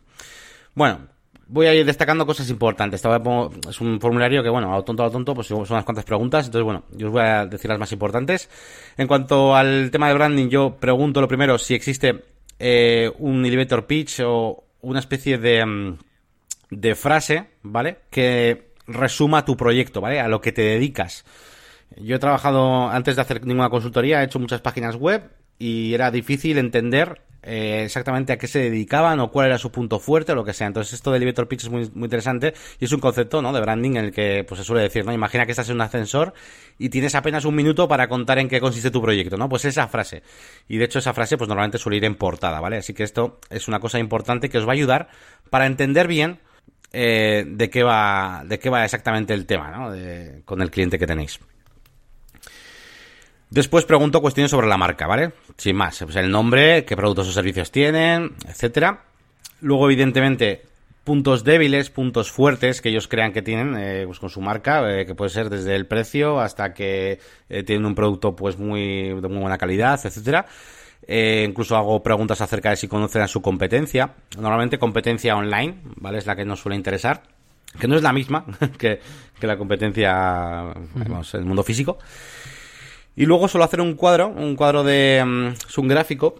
Bueno, voy a ir destacando cosas importantes. es un formulario que, bueno, a lo tonto a lo tonto, pues son unas cuantas preguntas. Entonces, bueno, yo os voy a decir las más importantes. En cuanto al tema de branding, yo pregunto lo primero si existe eh, un elevator pitch o una especie de, mm, de frase, ¿vale? Que resuma tu proyecto, ¿vale? A lo que te dedicas. Yo he trabajado, antes de hacer ninguna consultoría, he hecho muchas páginas web y era difícil entender eh, exactamente a qué se dedicaban o cuál era su punto fuerte o lo que sea. Entonces esto del elevator pitch es muy, muy interesante y es un concepto ¿no? de branding en el que pues, se suele decir, ¿no? Imagina que estás en un ascensor y tienes apenas un minuto para contar en qué consiste tu proyecto, ¿no? Pues esa frase. Y de hecho esa frase pues normalmente suele ir en portada, ¿vale? Así que esto es una cosa importante que os va a ayudar para entender bien eh, de qué va de qué va exactamente el tema, ¿no? con el cliente que tenéis. Después pregunto cuestiones sobre la marca, ¿vale? Sin más, pues el nombre, qué productos o servicios tienen, etcétera. Luego, evidentemente, puntos débiles, puntos fuertes que ellos crean que tienen eh, pues con su marca, eh, que puede ser desde el precio hasta que eh, tienen un producto pues muy de muy buena calidad, etcétera. incluso hago preguntas acerca de si conocen a su competencia. Normalmente competencia online, ¿vale? Es la que nos suele interesar. Que no es la misma <laughs> que, que la competencia, en el mundo físico. Y luego suelo hacer un cuadro, un cuadro de... Mm, es un gráfico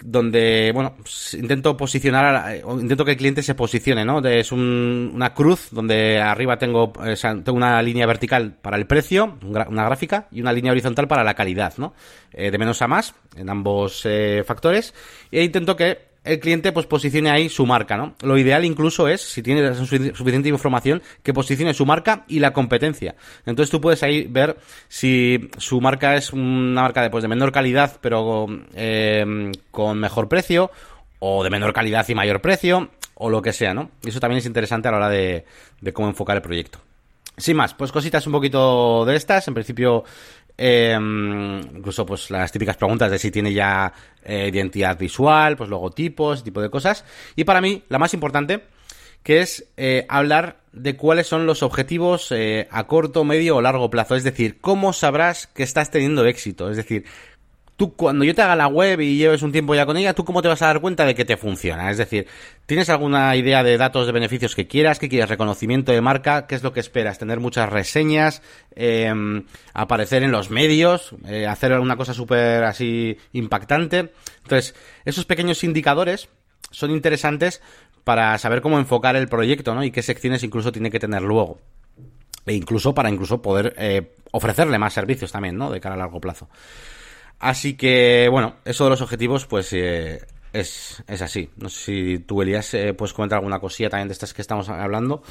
donde, bueno, intento posicionar, intento que el cliente se posicione, ¿no? Es una cruz donde arriba tengo, tengo una línea vertical para el precio, una gráfica, y una línea horizontal para la calidad, ¿no? Eh, de menos a más, en ambos eh, factores, e intento que el cliente pues posicione ahí su marca, ¿no? Lo ideal incluso es, si tiene suficiente información, que posicione su marca y la competencia. Entonces tú puedes ahí ver si su marca es una marca de, pues, de menor calidad pero em, con mejor precio o de menor calidad y mayor precio o lo que sea, ¿no? Eso también es interesante a la hora de, de cómo enfocar el proyecto. Sin más, pues cositas un poquito de estas. En principio, eh, incluso pues las típicas preguntas de si tiene ya eh, identidad visual, pues logotipos, ese tipo de cosas. Y para mí, la más importante, que es eh, hablar de cuáles son los objetivos eh, a corto, medio o largo plazo. Es decir, cómo sabrás que estás teniendo éxito. Es decir, tú cuando yo te haga la web y lleves un tiempo ya con ella, ¿tú cómo te vas a dar cuenta de que te funciona? Es decir, ¿tienes alguna idea de datos de beneficios que quieras? ¿Qué quieres? ¿Reconocimiento de marca? ¿Qué es lo que esperas? ¿Tener muchas reseñas? Em, ¿Aparecer en los medios? Eh, ¿Hacer alguna cosa súper así impactante? Entonces, esos pequeños indicadores son interesantes para saber cómo enfocar el proyecto, ¿no? Y qué secciones incluso tiene que tener luego. E incluso para incluso poder eh, ofrecerle más servicios también, ¿no? De cara a largo plazo. Así que, bueno, eso de los objetivos, pues eh, es, es, así. No sé si tú, Elías, eh, puedes comentar alguna cosilla también de estas que estamos hablando.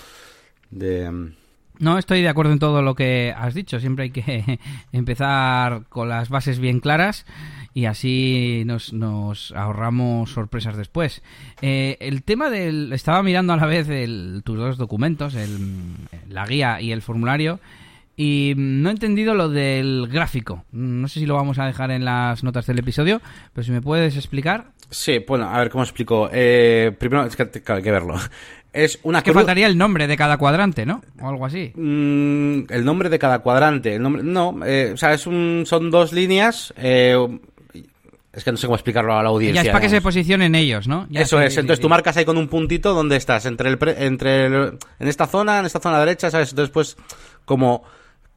De... Mm, no, estoy de acuerdo en todo lo que has dicho. Siempre hay que <laughs> empezar con las bases bien claras y así nos, nos ahorramos sorpresas después. Eh, el tema del... Estaba mirando a la vez el, tus dos documentos, el, la guía y el formulario. Y no he entendido lo del gráfico. No sé si lo vamos a dejar en las notas del episodio, pero si me puedes explicar. Sí, bueno, a ver cómo explico. Eh, primero, es que hay que verlo. <laughs> Es una que faltaría el nombre de cada cuadrante, ¿no? O algo así. Mm, el nombre de cada cuadrante. El nombre, no, eh, o sea, es un, son dos líneas. Eh, es que no sé cómo explicarlo a la audiencia. Ya es para que se posicionen ellos, ¿no? Eso es. Entonces tú marcas ahí con un puntito donde estás. Entre el, entre en esta zona, en esta zona derecha, ¿sabes? Entonces, pues, como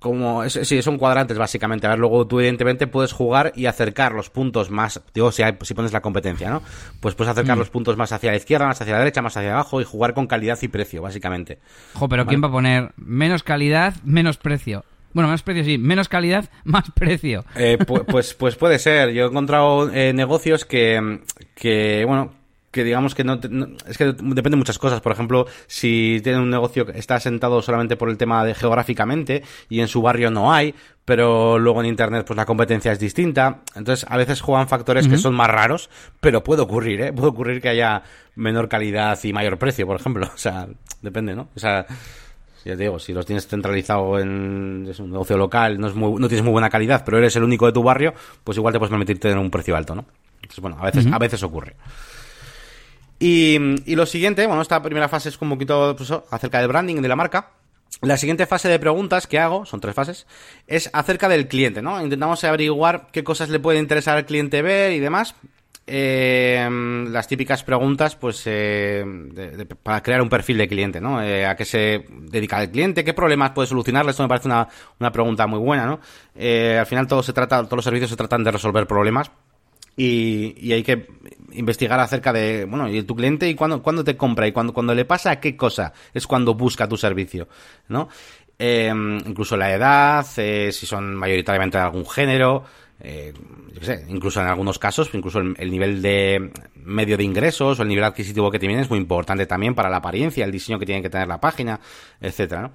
como sí, son cuadrantes básicamente. A ver, luego tú evidentemente puedes jugar y acercar los puntos más, digo, si, si pones la competencia, ¿no? Pues puedes acercar mm. los puntos más hacia la izquierda, más hacia la derecha, más hacia abajo y jugar con calidad y precio, básicamente. Jo, pero ¿quién va a poner menos calidad, menos precio? Bueno, menos precio sí, menos calidad, <laughs> más precio. Eh, pues, pues, puede ser. Yo he encontrado eh, negocios que, que, bueno, que digamos que no, es que depende de muchas cosas. Por ejemplo, si tiene un negocio que está asentado solamente por el tema de geográficamente y en su barrio no hay, pero luego en internet pues la competencia es distinta. Entonces, a veces juegan factores que son más raros, pero puede ocurrir, ¿eh? Puede ocurrir que haya menor calidad y mayor precio, por ejemplo. <laughs> O sea, depende, ¿no? O sea, ya te digo, si los tienes centralizado en un negocio local, no, es no tienes muy buena calidad, pero eres el único de tu barrio, pues igual te puedes permitir tener un precio alto, ¿no? Entonces, bueno, a veces, a veces ocurre. Y, lo siguiente, bueno, esta primera fase es un poquito pues, acerca del branding de la marca. La siguiente fase de preguntas que hago, son tres fases, es acerca del cliente, ¿no? Intentamos averiguar qué cosas le puede interesar al cliente ver y demás. Eh, las típicas preguntas, pues, eh, para crear un perfil de cliente, ¿no? Eh, a qué se dedica el cliente, qué problemas puede solucionarle. Esto me parece una, una pregunta muy buena, ¿no? Eh, al final todo se trata, todos los servicios se tratan de resolver problemas y, hay que investigar acerca de, bueno, y tu cliente y cuándo, cuándo te compra y cuándo, cuando le pasa qué cosa es cuando busca tu servicio, ¿no? Eh, incluso la edad, eh, si son mayoritariamente de algún género, eh, yo sé, incluso en algunos casos, incluso el, nivel de medio de ingresos o el nivel adquisitivo que tienen es muy importante también para la apariencia, el diseño que tiene que tener la página, etcétera.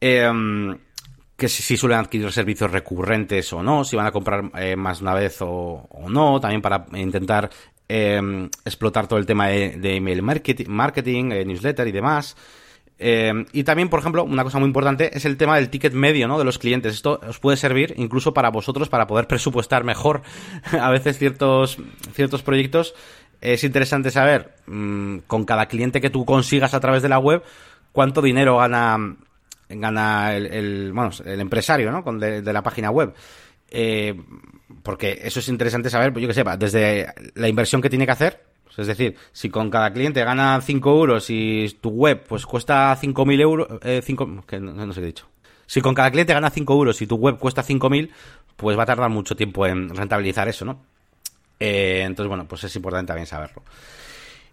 Eh, que si, suelen adquirir servicios recurrentes o no, si van a comprar eh, más una vez o, no, también para intentar eh, explotar todo el tema de, email marketing, eh, newsletter y demás. Eh, y también, por ejemplo, una cosa muy importante es el tema del ticket medio, ¿no? De los clientes. Esto os puede servir incluso para vosotros para poder <laughs> presupuestar mejor <laughs> a veces ciertos, ciertos proyectos. Es interesante saber mmm, con cada cliente que tú consigas a través de la web cuánto dinero gana gana el, bueno, el empresario, ¿no? De la página web. Eh, porque eso es interesante saber, pues yo que sepa, desde la inversión que tiene que hacer, pues es decir, si con cada cliente gana 5 euros y tu web pues cuesta 5.000 euros, eh, 5, que no, sé qué he dicho. Si con cada cliente gana 5 euros y tu web cuesta 5.000, pues va a tardar mucho tiempo en rentabilizar eso, ¿no? Eh, entonces, bueno, pues es importante también saberlo.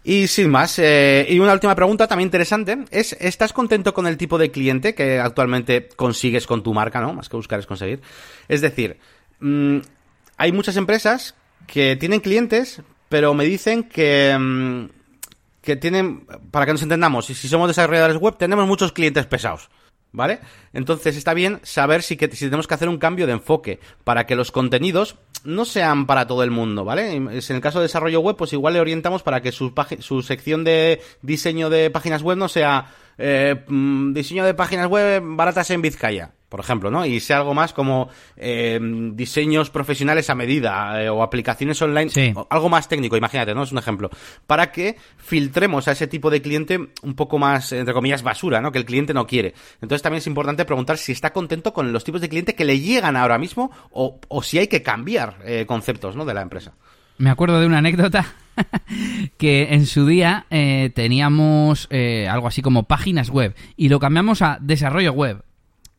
Y sin más, eh, y una última pregunta también interesante es, ¿estás contento con el tipo de cliente que actualmente consigues con tu marca, no? Más que buscar es conseguir. Es decir, mmm, hay muchas empresas que tienen clientes, pero me dicen que, mmm, que tienen, para que nos entendamos, si somos desarrolladores web, tenemos muchos clientes pesados. ¿Vale? Entonces está bien saber si, que, si tenemos que hacer un cambio de enfoque para que los contenidos no sean para todo el mundo, ¿vale? En el caso de desarrollo web, pues igual le orientamos para que su, su sección de diseño de páginas web no sea eh, mm, diseño de páginas web baratas en Vizcaya, por ejemplo, ¿no? Y sea algo más como eh, diseños profesionales a medida eh, o aplicaciones online, Sí. o algo más técnico, imagínate, ¿no? Es un ejemplo. Para que filtremos a ese tipo de cliente un poco más, entre comillas, basura, ¿no? Que el cliente no quiere. Entonces también es importante preguntar si está contento con los tipos de cliente que le llegan ahora mismo o, o si hay que cambiar eh, conceptos, ¿no? De la empresa. Me acuerdo de una anécdota <laughs> que en su día eh, teníamos eh, algo así como páginas web y lo cambiamos a desarrollo web.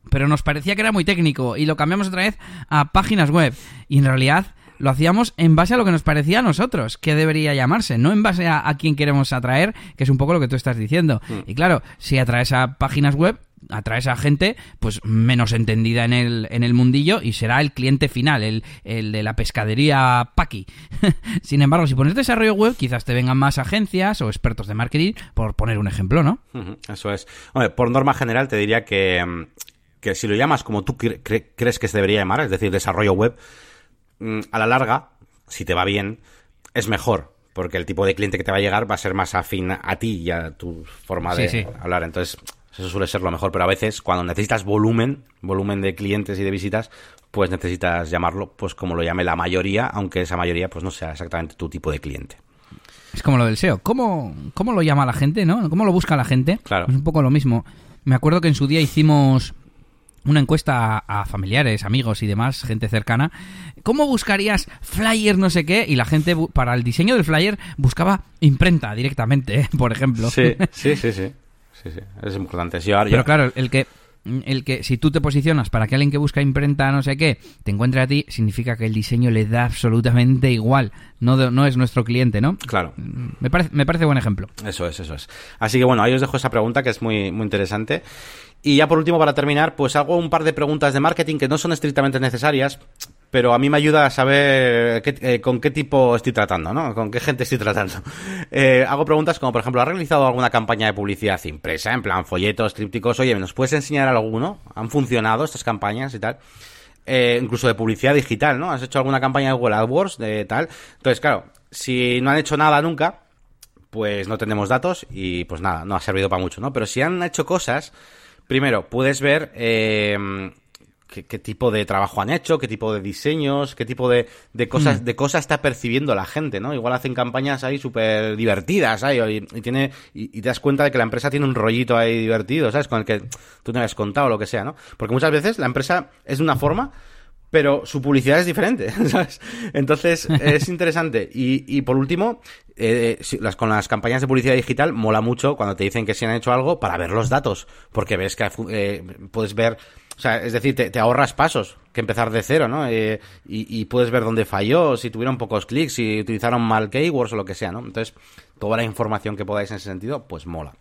Pero nos parecía que era muy técnico y lo cambiamos otra vez a páginas web. Y en realidad lo hacíamos en base a lo que nos parecía a nosotros, que debería llamarse, no en base a, a quién queremos atraer, que es un poco lo que tú estás diciendo. Mm. Y claro, si atraes a páginas web, atraes a gente pues menos entendida en el, en el mundillo y será el cliente final, el, el de la pescadería Paki. <laughs> Sin embargo, si pones desarrollo web, quizás te vengan más agencias o expertos de marketing, por poner un ejemplo, ¿no? Eso es. Hombre, por norma general te diría que, mm, que si lo llamas como tú cre- cre- crees que se debería llamar, es decir, desarrollo web, mm, a la larga, si te va bien, es mejor. Porque el tipo de cliente que te va a llegar va a ser más afín a ti y a tu forma Sí, de sí. hablar. Entonces, eso suele ser lo mejor. Pero a veces, cuando necesitas volumen, volumen de clientes y de visitas, pues necesitas llamarlo, pues como lo llame la mayoría, aunque esa mayoría, pues no sea exactamente tu tipo de cliente. Es como lo del SEO. ¿Cómo, cómo lo llama la gente, no? ¿Cómo lo busca la gente? Claro. Es un poco lo mismo. Me acuerdo que en su día hicimos una encuesta a, familiares, amigos y demás, gente cercana. ¿Cómo buscarías flyer no sé qué? Y la gente para el diseño del flyer buscaba imprenta directamente, ¿eh? <laughs> por ejemplo. Sí, <laughs> sí, sí, sí. Sí, sí. Es importante. Sí, ahora Pero yo- claro, el que el que si tú te posicionas para que alguien que busca imprenta no sé qué te encuentre a ti, significa que el diseño le da absolutamente igual. No, de- no es nuestro cliente, ¿no? Claro. Me parece, me parece buen ejemplo. Eso es, eso es. Así que bueno, ahí os dejo esa pregunta que es muy, muy interesante. Y ya por último, para terminar, pues hago un par de preguntas de marketing que no son estrictamente necesarias, pero a mí me ayuda a saber eh, con qué tipo estoy tratando, ¿no? Con qué gente estoy tratando. <laughs> Eh, hago preguntas como, por ejemplo, ¿has realizado alguna campaña de publicidad impresa, en plan folletos, trípticos? Oye, ¿nos puedes enseñar alguno? ¿Han funcionado estas campañas y tal? Eh, incluso de publicidad digital, ¿no? ¿Has hecho alguna campaña de Google AdWords, de tal? Entonces, claro, si no han hecho nada nunca, pues no tenemos datos y pues nada, no ha servido para mucho, ¿no? Pero si han hecho cosas, primero, puedes ver... Qué, tipo de trabajo han hecho, qué tipo de diseños, qué tipo de, cosas, mm. de cosas está percibiendo la gente, ¿no? Igual hacen campañas ahí súper divertidas, Y, tiene, y, te das cuenta de que la empresa tiene un rollito ahí divertido, ¿sabes? Con el que tú te habías contado o lo que sea, ¿no? Porque muchas veces la empresa es de una forma, pero su publicidad es diferente, <laughs> ¿sabes? Entonces, es <laughs> interesante. Y, por último, eh, las, con las campañas de publicidad digital mola mucho cuando te dicen que se han hecho algo para ver los datos, porque ves que eh, puedes ver o sea, es decir, te, ahorras pasos que empezar de cero, ¿no? Eh, y, puedes ver dónde falló, si tuvieron pocos clics, si utilizaron mal keywords o lo que sea, ¿no? Entonces, toda la información que podáis en ese sentido, pues mola.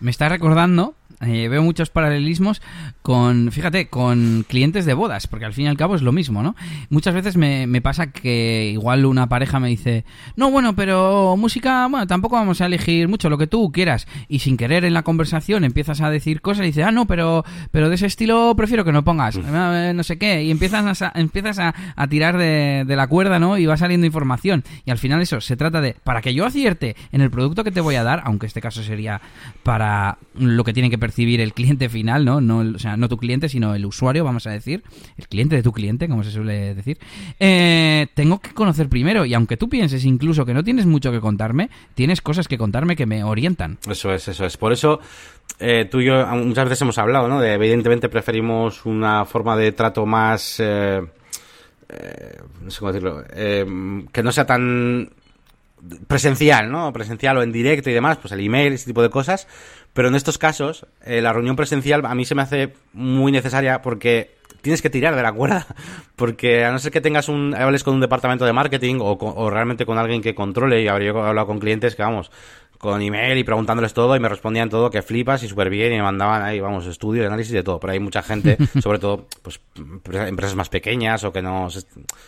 Me está recordando eh, veo muchos paralelismos con, fíjate, con clientes de bodas, porque al fin y al cabo es lo mismo, ¿no? Muchas veces me, me, pasa que igual una pareja me dice, no, bueno, pero música, bueno, tampoco vamos a elegir mucho, lo que tú quieras. Y sin querer en la conversación empiezas a decir cosas y dices, ah, no, pero, pero de ese estilo prefiero que no pongas, eh, no sé qué. Y empiezas a, empiezas a, a tirar de, de, la cuerda, ¿no? Y va saliendo información. Y al final eso, se trata de, para que yo acierte en el producto que te voy a dar, aunque este caso sería para lo que tiene que percibir el cliente final, ¿no? no o sea, no tu cliente, sino el usuario, vamos a decir, el cliente de tu cliente, como se suele decir, eh, tengo que conocer primero. Y aunque tú pienses incluso que no tienes mucho que contarme, tienes cosas que contarme que me orientan. Eso es, eso es. Por eso eh, tú y yo muchas veces hemos hablado, ¿no? De evidentemente preferimos una forma de trato más... Eh, no sé cómo decirlo, que no sea tan presencial, ¿no? Presencial o en directo y demás, pues el email, ese tipo de cosas. Pero en estos casos, eh, la reunión presencial a mí se me hace muy necesaria porque tienes que tirar de la cuerda. <laughs> Porque a no ser que tengas un, hables con un departamento de marketing o, o realmente con alguien que controle, y habría hablado con clientes que, vamos, con email y preguntándoles todo y me respondían todo que flipas y súper bien y me mandaban ahí, vamos, estudios, análisis de todo. Pero hay mucha gente, <laughs> sobre todo, pues, empresas más pequeñas o que no,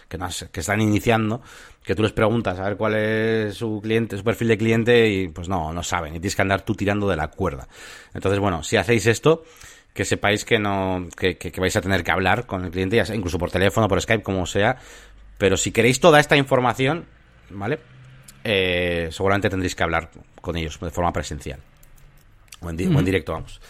que no, que están iniciando, que tú les preguntas a ver cuál es su cliente, su perfil de cliente y pues no, no saben y tienes que andar tú tirando de la cuerda. Entonces, bueno, si hacéis esto, que sepáis que no, que, que, vais a tener que hablar con el cliente, ya sea, incluso por teléfono, por Skype, como sea. Pero si queréis toda esta información, ¿vale? Eh, seguramente tendréis que hablar con ellos de forma presencial. O en, directo, vamos.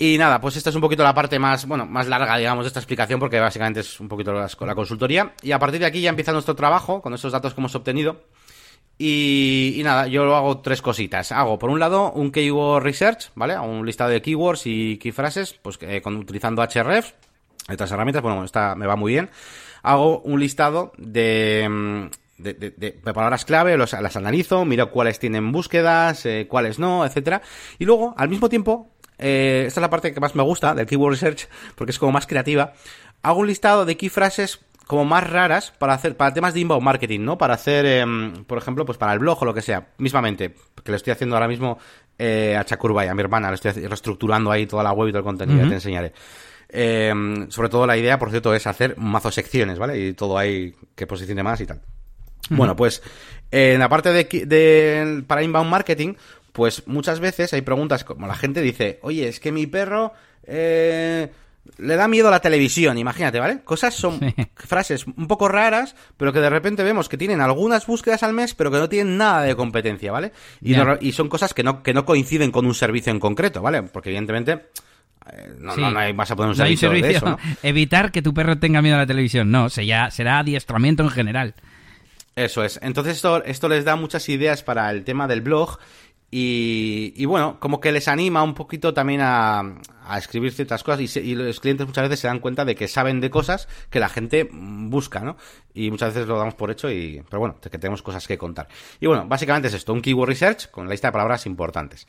Y nada, pues esta es un poquito la parte más, bueno, más larga, digamos, de esta explicación, porque básicamente es un poquito la, la consultoría. Y a partir de aquí ya empieza nuestro trabajo con estos datos que hemos obtenido. Y, nada, yo hago tres cositas. Hago, por un lado, un keyword research, ¿vale? Un listado de keywords y keyphrases, pues eh, con, utilizando href, otras herramientas, bueno, esta me va muy bien. Hago un listado de, mm, de, de, palabras clave, los, las analizo, miro cuáles tienen búsquedas, eh, cuáles no, etcétera. Y luego, al mismo tiempo, eh, esta es la parte que más me gusta del Keyword Research, porque es como más creativa. Hago un listado de key phrases como más raras para hacer para temas de inbound marketing, ¿no? Para hacer, em, por ejemplo, pues para el blog o lo que sea. Mismamente, que lo estoy haciendo ahora mismo eh, a y a mi hermana, le estoy reestructurando ahí toda la web y todo el contenido, ya te enseñaré. Em, sobre todo la idea, por cierto, es hacer mazo secciones, ¿vale? Y todo ahí que posicione más y tal. Bueno, pues en la parte de, de, para inbound marketing, pues muchas veces hay preguntas como la gente dice, oye, es que mi perro eh, le da miedo a la televisión, imagínate, ¿vale? Cosas son <laughs> frases un poco raras, pero que de repente vemos que tienen algunas búsquedas al mes, pero que no tienen nada de competencia, ¿vale? Y, y son cosas que no, que no coinciden con un servicio en concreto, ¿vale? Porque evidentemente... Eh, no, no, hay, vas a poner un servicio, de eso, <laughs> Evitar que tu perro tenga miedo a la televisión, no, será, será adiestramiento en general. Eso es. Entonces esto, esto les da muchas ideas para el tema del blog y, bueno, como que les anima un poquito también a, escribir ciertas cosas y, los clientes muchas veces se dan cuenta de que saben de cosas que la gente busca, ¿no? Y muchas veces lo damos por hecho, y, pero bueno, que tenemos cosas que contar. Y bueno, básicamente es esto, un keyword research con la lista de palabras importantes.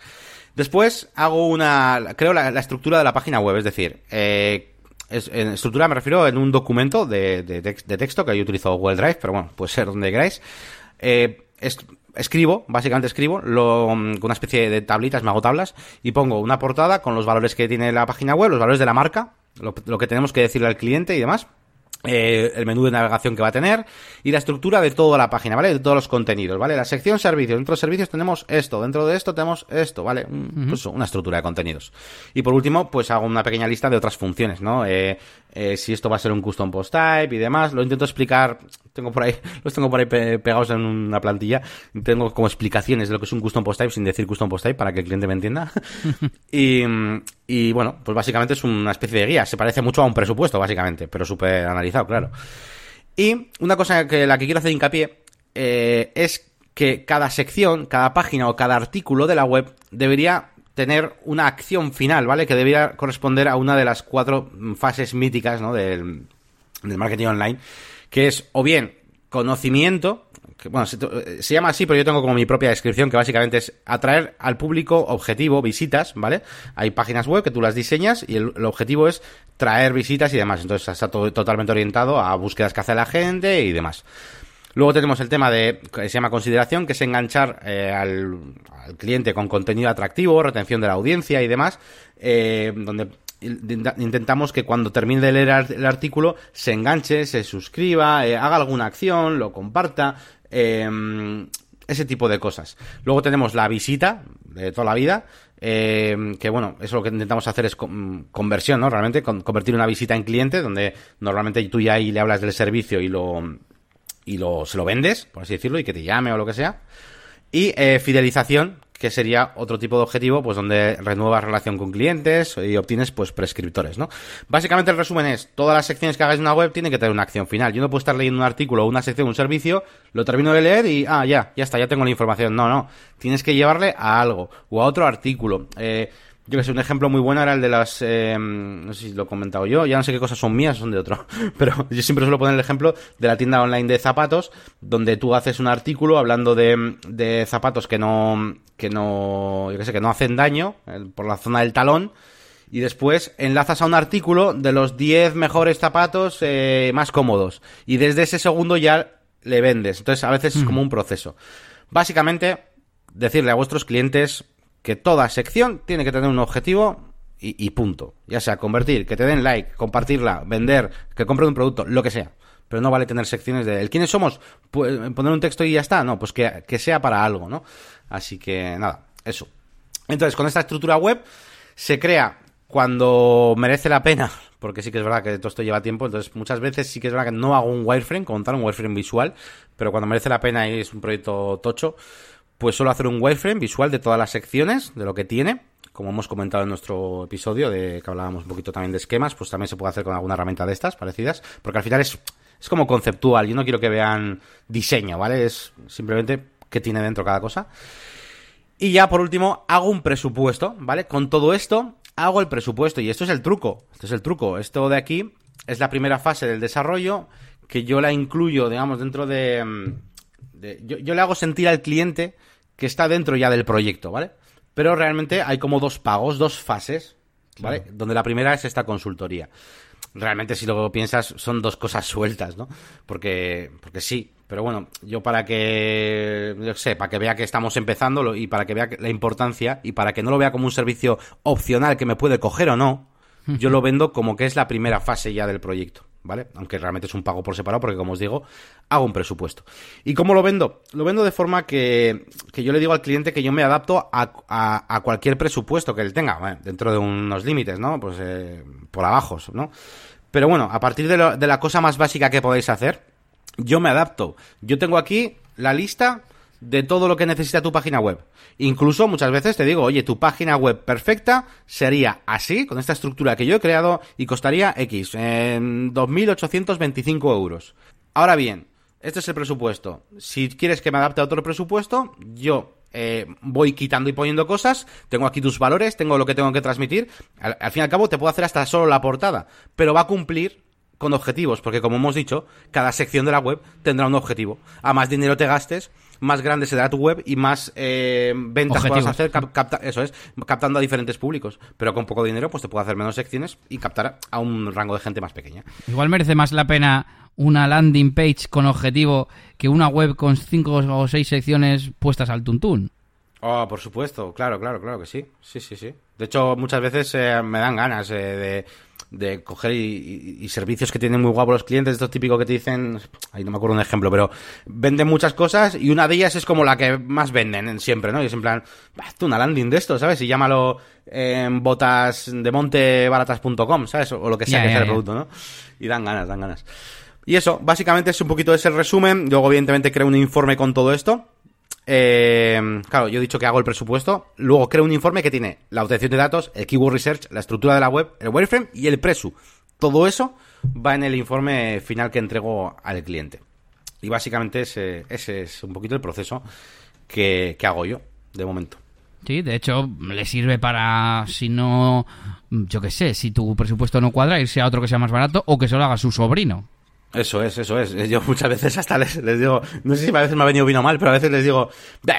Después hago una, creo la, estructura de la página web, es decir, eh, en estructura me refiero en un documento de, de, texto que yo utilizo Google Drive, pero bueno, puede ser donde queráis. Eh, escribo, básicamente escribo, lo, con una especie de tablitas, me hago tablas, y pongo una portada con los valores que tiene la página web, los valores de la marca, lo, que tenemos que decirle al cliente y demás. eh, el menú de navegación que va a tener y la estructura de toda la página, ¿vale? De todos los contenidos, ¿vale? La sección servicios, dentro de servicios tenemos esto, dentro de esto tenemos esto, ¿vale? Pues una estructura de contenidos. Y por último, pues hago una pequeña lista de otras funciones, ¿no? Eh, eh, si esto va a ser un custom post type y demás, lo intento explicar, tengo por ahí, <laughs> los tengo por ahí pegados en una plantilla, tengo como explicaciones de lo que es un custom post type sin decir custom post type para que el cliente me entienda. <laughs> y, y bueno, pues básicamente es una especie de guía, se parece mucho a un presupuesto, básicamente, pero súper analizado, claro. Y una cosa que la que quiero hacer hincapié eh, es que cada sección, cada página o cada artículo de la web debería tener una acción final, ¿vale? Que debería corresponder a una de las cuatro fases míticas, ¿no? Del, del marketing online, que es o bien conocimiento, bueno, eh, se, llama así, pero yo tengo como mi propia descripción, que básicamente es atraer al público objetivo, visitas, ¿vale? Hay páginas web que tú las diseñas y el, objetivo es traer visitas y demás. Entonces está todo totalmente orientado a búsquedas que hace la gente y demás. Luego tenemos el tema de, que se llama consideración, que es enganchar eh, al, cliente con contenido atractivo, retención de la audiencia y demás, eh, donde intentamos que cuando termine de leer el artículo se enganche, se suscriba, haga alguna acción, lo comparta, Em, ese tipo de cosas. Luego tenemos la visita de toda la vida, em, que bueno, eso lo que intentamos hacer es conversión, ¿no? Realmente convertir una visita en cliente, donde normalmente tú ya ahí le hablas del servicio y lo y lo se lo vendes, por así decirlo, y que te llame o lo que sea. Y eh, fidelización, que sería otro tipo de objetivo, pues donde renuevas relación con clientes y obtienes pues prescriptores, ¿no? Básicamente el resumen es, todas las secciones que hagas en una web tienen que tener una acción final. Yo no puedo estar leyendo un artículo o una sección, un servicio, lo termino de leer y, ah, ya, ya está, ya tengo la información. No, no, tienes que llevarle a algo o a otro artículo. Eh, yo que sé, un ejemplo muy bueno era el de las, eh, no sé si lo he comentado yo, ya no sé qué cosas son mías, son de otro, <laughs> pero yo siempre suelo poner el ejemplo de la tienda online de zapatos, donde tú haces un artículo hablando de, de zapatos que no, que no, yo que sé, que no hacen daño eh, por la zona del talón, y después enlazas a un artículo de los 10 mejores zapatos eh, más cómodos, y desde ese segundo ya le vendes, entonces a veces es como un proceso. Básicamente, decirle a vuestros clientes que toda sección tiene que tener un objetivo y, punto. Ya sea convertir, que te den like, compartirla, vender, que compren un producto, lo que sea. Pero no vale tener secciones de el quiénes somos, pues, poner un texto y ya está. No, pues que, que sea para algo, ¿no? Así que nada, eso. Entonces, con esta estructura web se crea cuando merece la pena, <laughs> porque sí que es verdad que todo esto lleva tiempo, entonces muchas veces sí que es verdad que no hago un wireframe, como tal, un wireframe visual, pero cuando merece la pena y es un proyecto tocho, pues solo hacer un wireframe visual de todas las secciones, de lo que tiene, como hemos comentado en nuestro episodio, de que hablábamos un poquito también de esquemas, pues también se puede hacer con alguna herramienta de estas parecidas, porque al final es, es como conceptual, yo no quiero que vean diseño, ¿vale? Es simplemente qué tiene dentro cada cosa. Y ya por último, hago un presupuesto, ¿vale? Con todo esto, hago el presupuesto, y esto es el truco, esto es el truco, esto de aquí es la primera fase del desarrollo, que yo la incluyo, digamos, dentro de... Mm, yo, yo le hago sentir al cliente que está dentro ya del proyecto, ¿vale? Pero realmente hay como dos pagos, dos fases, ¿vale? Donde la primera es esta consultoría. Realmente, si luego piensas, son dos cosas sueltas, ¿no? Porque, porque sí. Pero bueno, yo para que, yo sé, para que vea que estamos empezando y para que vea la importancia y para que no lo vea como un servicio opcional que me puede coger o no, yo lo vendo como que es la primera fase ya del proyecto. ¿Vale? Aunque realmente es un pago por separado, porque como os digo, hago un presupuesto. ¿Y cómo lo vendo? Lo vendo de forma que, que yo le digo al cliente que yo me adapto a, a, cualquier presupuesto que él tenga, dentro de unos límites, ¿no? Pues eh, por abajo, ¿no? Pero bueno, a partir de, de la cosa más básica que podéis hacer, yo me adapto. Yo tengo aquí la lista de todo lo que necesita tu página web. Incluso muchas veces te digo, oye, tu página web perfecta sería así, con esta estructura que yo he creado y costaría X, en 2.825 euros. Ahora bien, este es el presupuesto. Si quieres que me adapte a otro presupuesto, yo eh, voy quitando y poniendo cosas, tengo aquí tus valores, tengo lo que tengo que transmitir. Al, al, fin y al cabo te puedo hacer hasta solo la portada, pero va a cumplir con objetivos, porque como hemos dicho, cada sección de la web tendrá un objetivo. A más dinero te gastes, más grande será tu web y más eh, ventas puedas hacer, eso es, captando a diferentes públicos. Pero con poco dinero, pues te puedo hacer menos secciones y captar a un rango de gente más pequeña. Igual merece más la pena una landing page con objetivo que una web con cinco o seis secciones puestas al tuntún. Oh, por supuesto, claro, claro, claro que sí. Sí, sí, sí. De hecho, muchas veces eh, me dan ganas eh, de de coger y, servicios que tienen muy guapos los clientes, esto es típico que te dicen, ahí no me acuerdo un ejemplo, pero venden muchas cosas y una de ellas es como la que más venden siempre, ¿no? Y es en plan, hazte una landing de esto, ¿sabes? Y llámalo en botas de montebaratas.com, ¿sabes? O lo que sea que sea el producto, ¿no? Y dan ganas, dan ganas. Y eso, básicamente es un poquito ese resumen. Luego, evidentemente, creo un informe con todo esto. Eh, claro, yo he dicho que hago el presupuesto. Luego creo un informe que tiene la obtención de datos, el keyword research, la estructura de la web, el wireframe y el presu. Todo eso va en el informe final que entrego al cliente. Y básicamente ese, es un poquito el proceso que, que hago yo, de momento. Sí, de hecho, le sirve para, si no, yo qué sé, si tu presupuesto no cuadra, irse a otro que sea más barato o que se lo haga su sobrino. Eso es, eso es. Yo muchas veces hasta les, digo, no sé si a veces me ha venido vino mal, pero a veces les digo,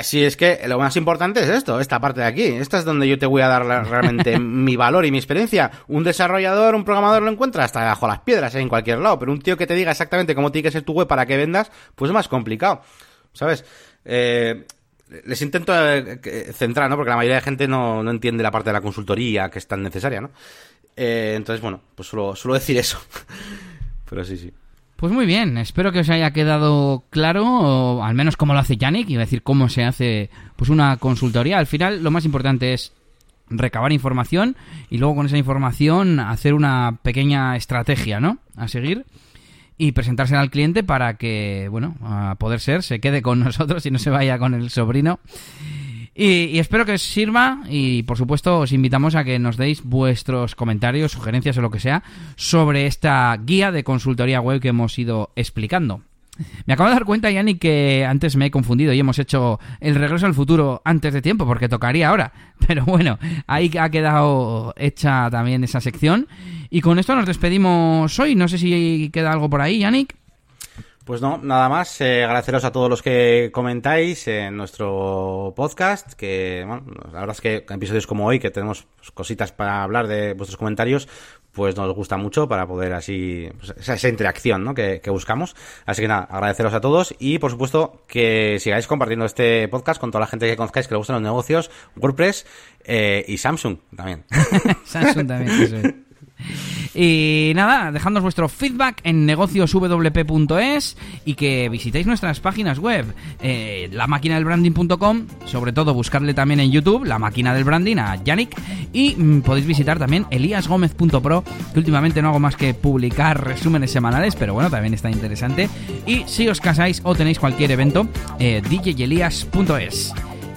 si es que lo más importante es esto, esta parte de aquí. Esta es donde yo te voy a dar realmente <laughs> mi valor y mi experiencia. Un desarrollador, un programador lo encuentra hasta bajo las piedras, en cualquier lado, pero un tío que te diga exactamente cómo tiene que ser tu web para que vendas, pues es más complicado. ¿Sabes? Eh, les intento eh, centrar, ¿no? Porque la mayoría de gente no, no, entiende la parte de la consultoría que es tan necesaria, ¿no? Eh, entonces, bueno, pues solo, solo decir eso. <laughs> pero sí, sí. Pues muy bien, espero que os haya quedado claro, o al menos cómo lo hace Yannick, y decir cómo se hace pues una consultoría. Al final lo más importante es recabar información y luego con esa información hacer una pequeña estrategia, ¿no? A seguir y presentarse al cliente para que, bueno, a poder ser, se quede con <laughs> nosotros y no se vaya con el sobrino y, espero que os sirva y por supuesto os invitamos a que nos deis vuestros comentarios, sugerencias o lo que sea sobre esta guía de consultoría web que hemos ido explicando. Me acabo de dar cuenta, Yanni, que antes me he confundido y hemos hecho el regreso al futuro antes de tiempo, porque tocaría ahora. <laughs> Pero bueno, ahí ha quedado hecha también esa sección. Y con esto nos despedimos hoy. No sé si queda algo por ahí, Yannick. Pues no, nada más. Eh, agradeceros a todos los que comentáis en nuestro podcast. Que, bueno, la verdad es que en episodios como hoy, que tenemos cositas para hablar de vuestros comentarios, pues nos gusta mucho para poder así, pues, esa, interacción ¿no? que, buscamos. Así que nada, agradeceros a todos y por supuesto que sigáis compartiendo este podcast con toda la gente que conozcáis que le gustan los negocios, WordPress eh, y Samsung también. <laughs> Samsung también, eso <laughs> y nada, dejadnos vuestro feedback en negocioswp.es y que visitéis nuestras páginas web, eh, branding.com sobre todo buscarle también en YouTube, la máquina del branding, a Yannick, y mm, podéis visitar también eliasgomez.pro, que últimamente no hago más que publicar resúmenes semanales, pero bueno, también está interesante. Y si os casáis o tenéis cualquier evento, eh, djelias.es.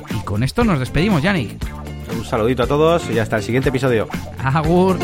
Y con esto nos despedimos, Yannick. Saludito a todos y hasta el siguiente episodio. Agur.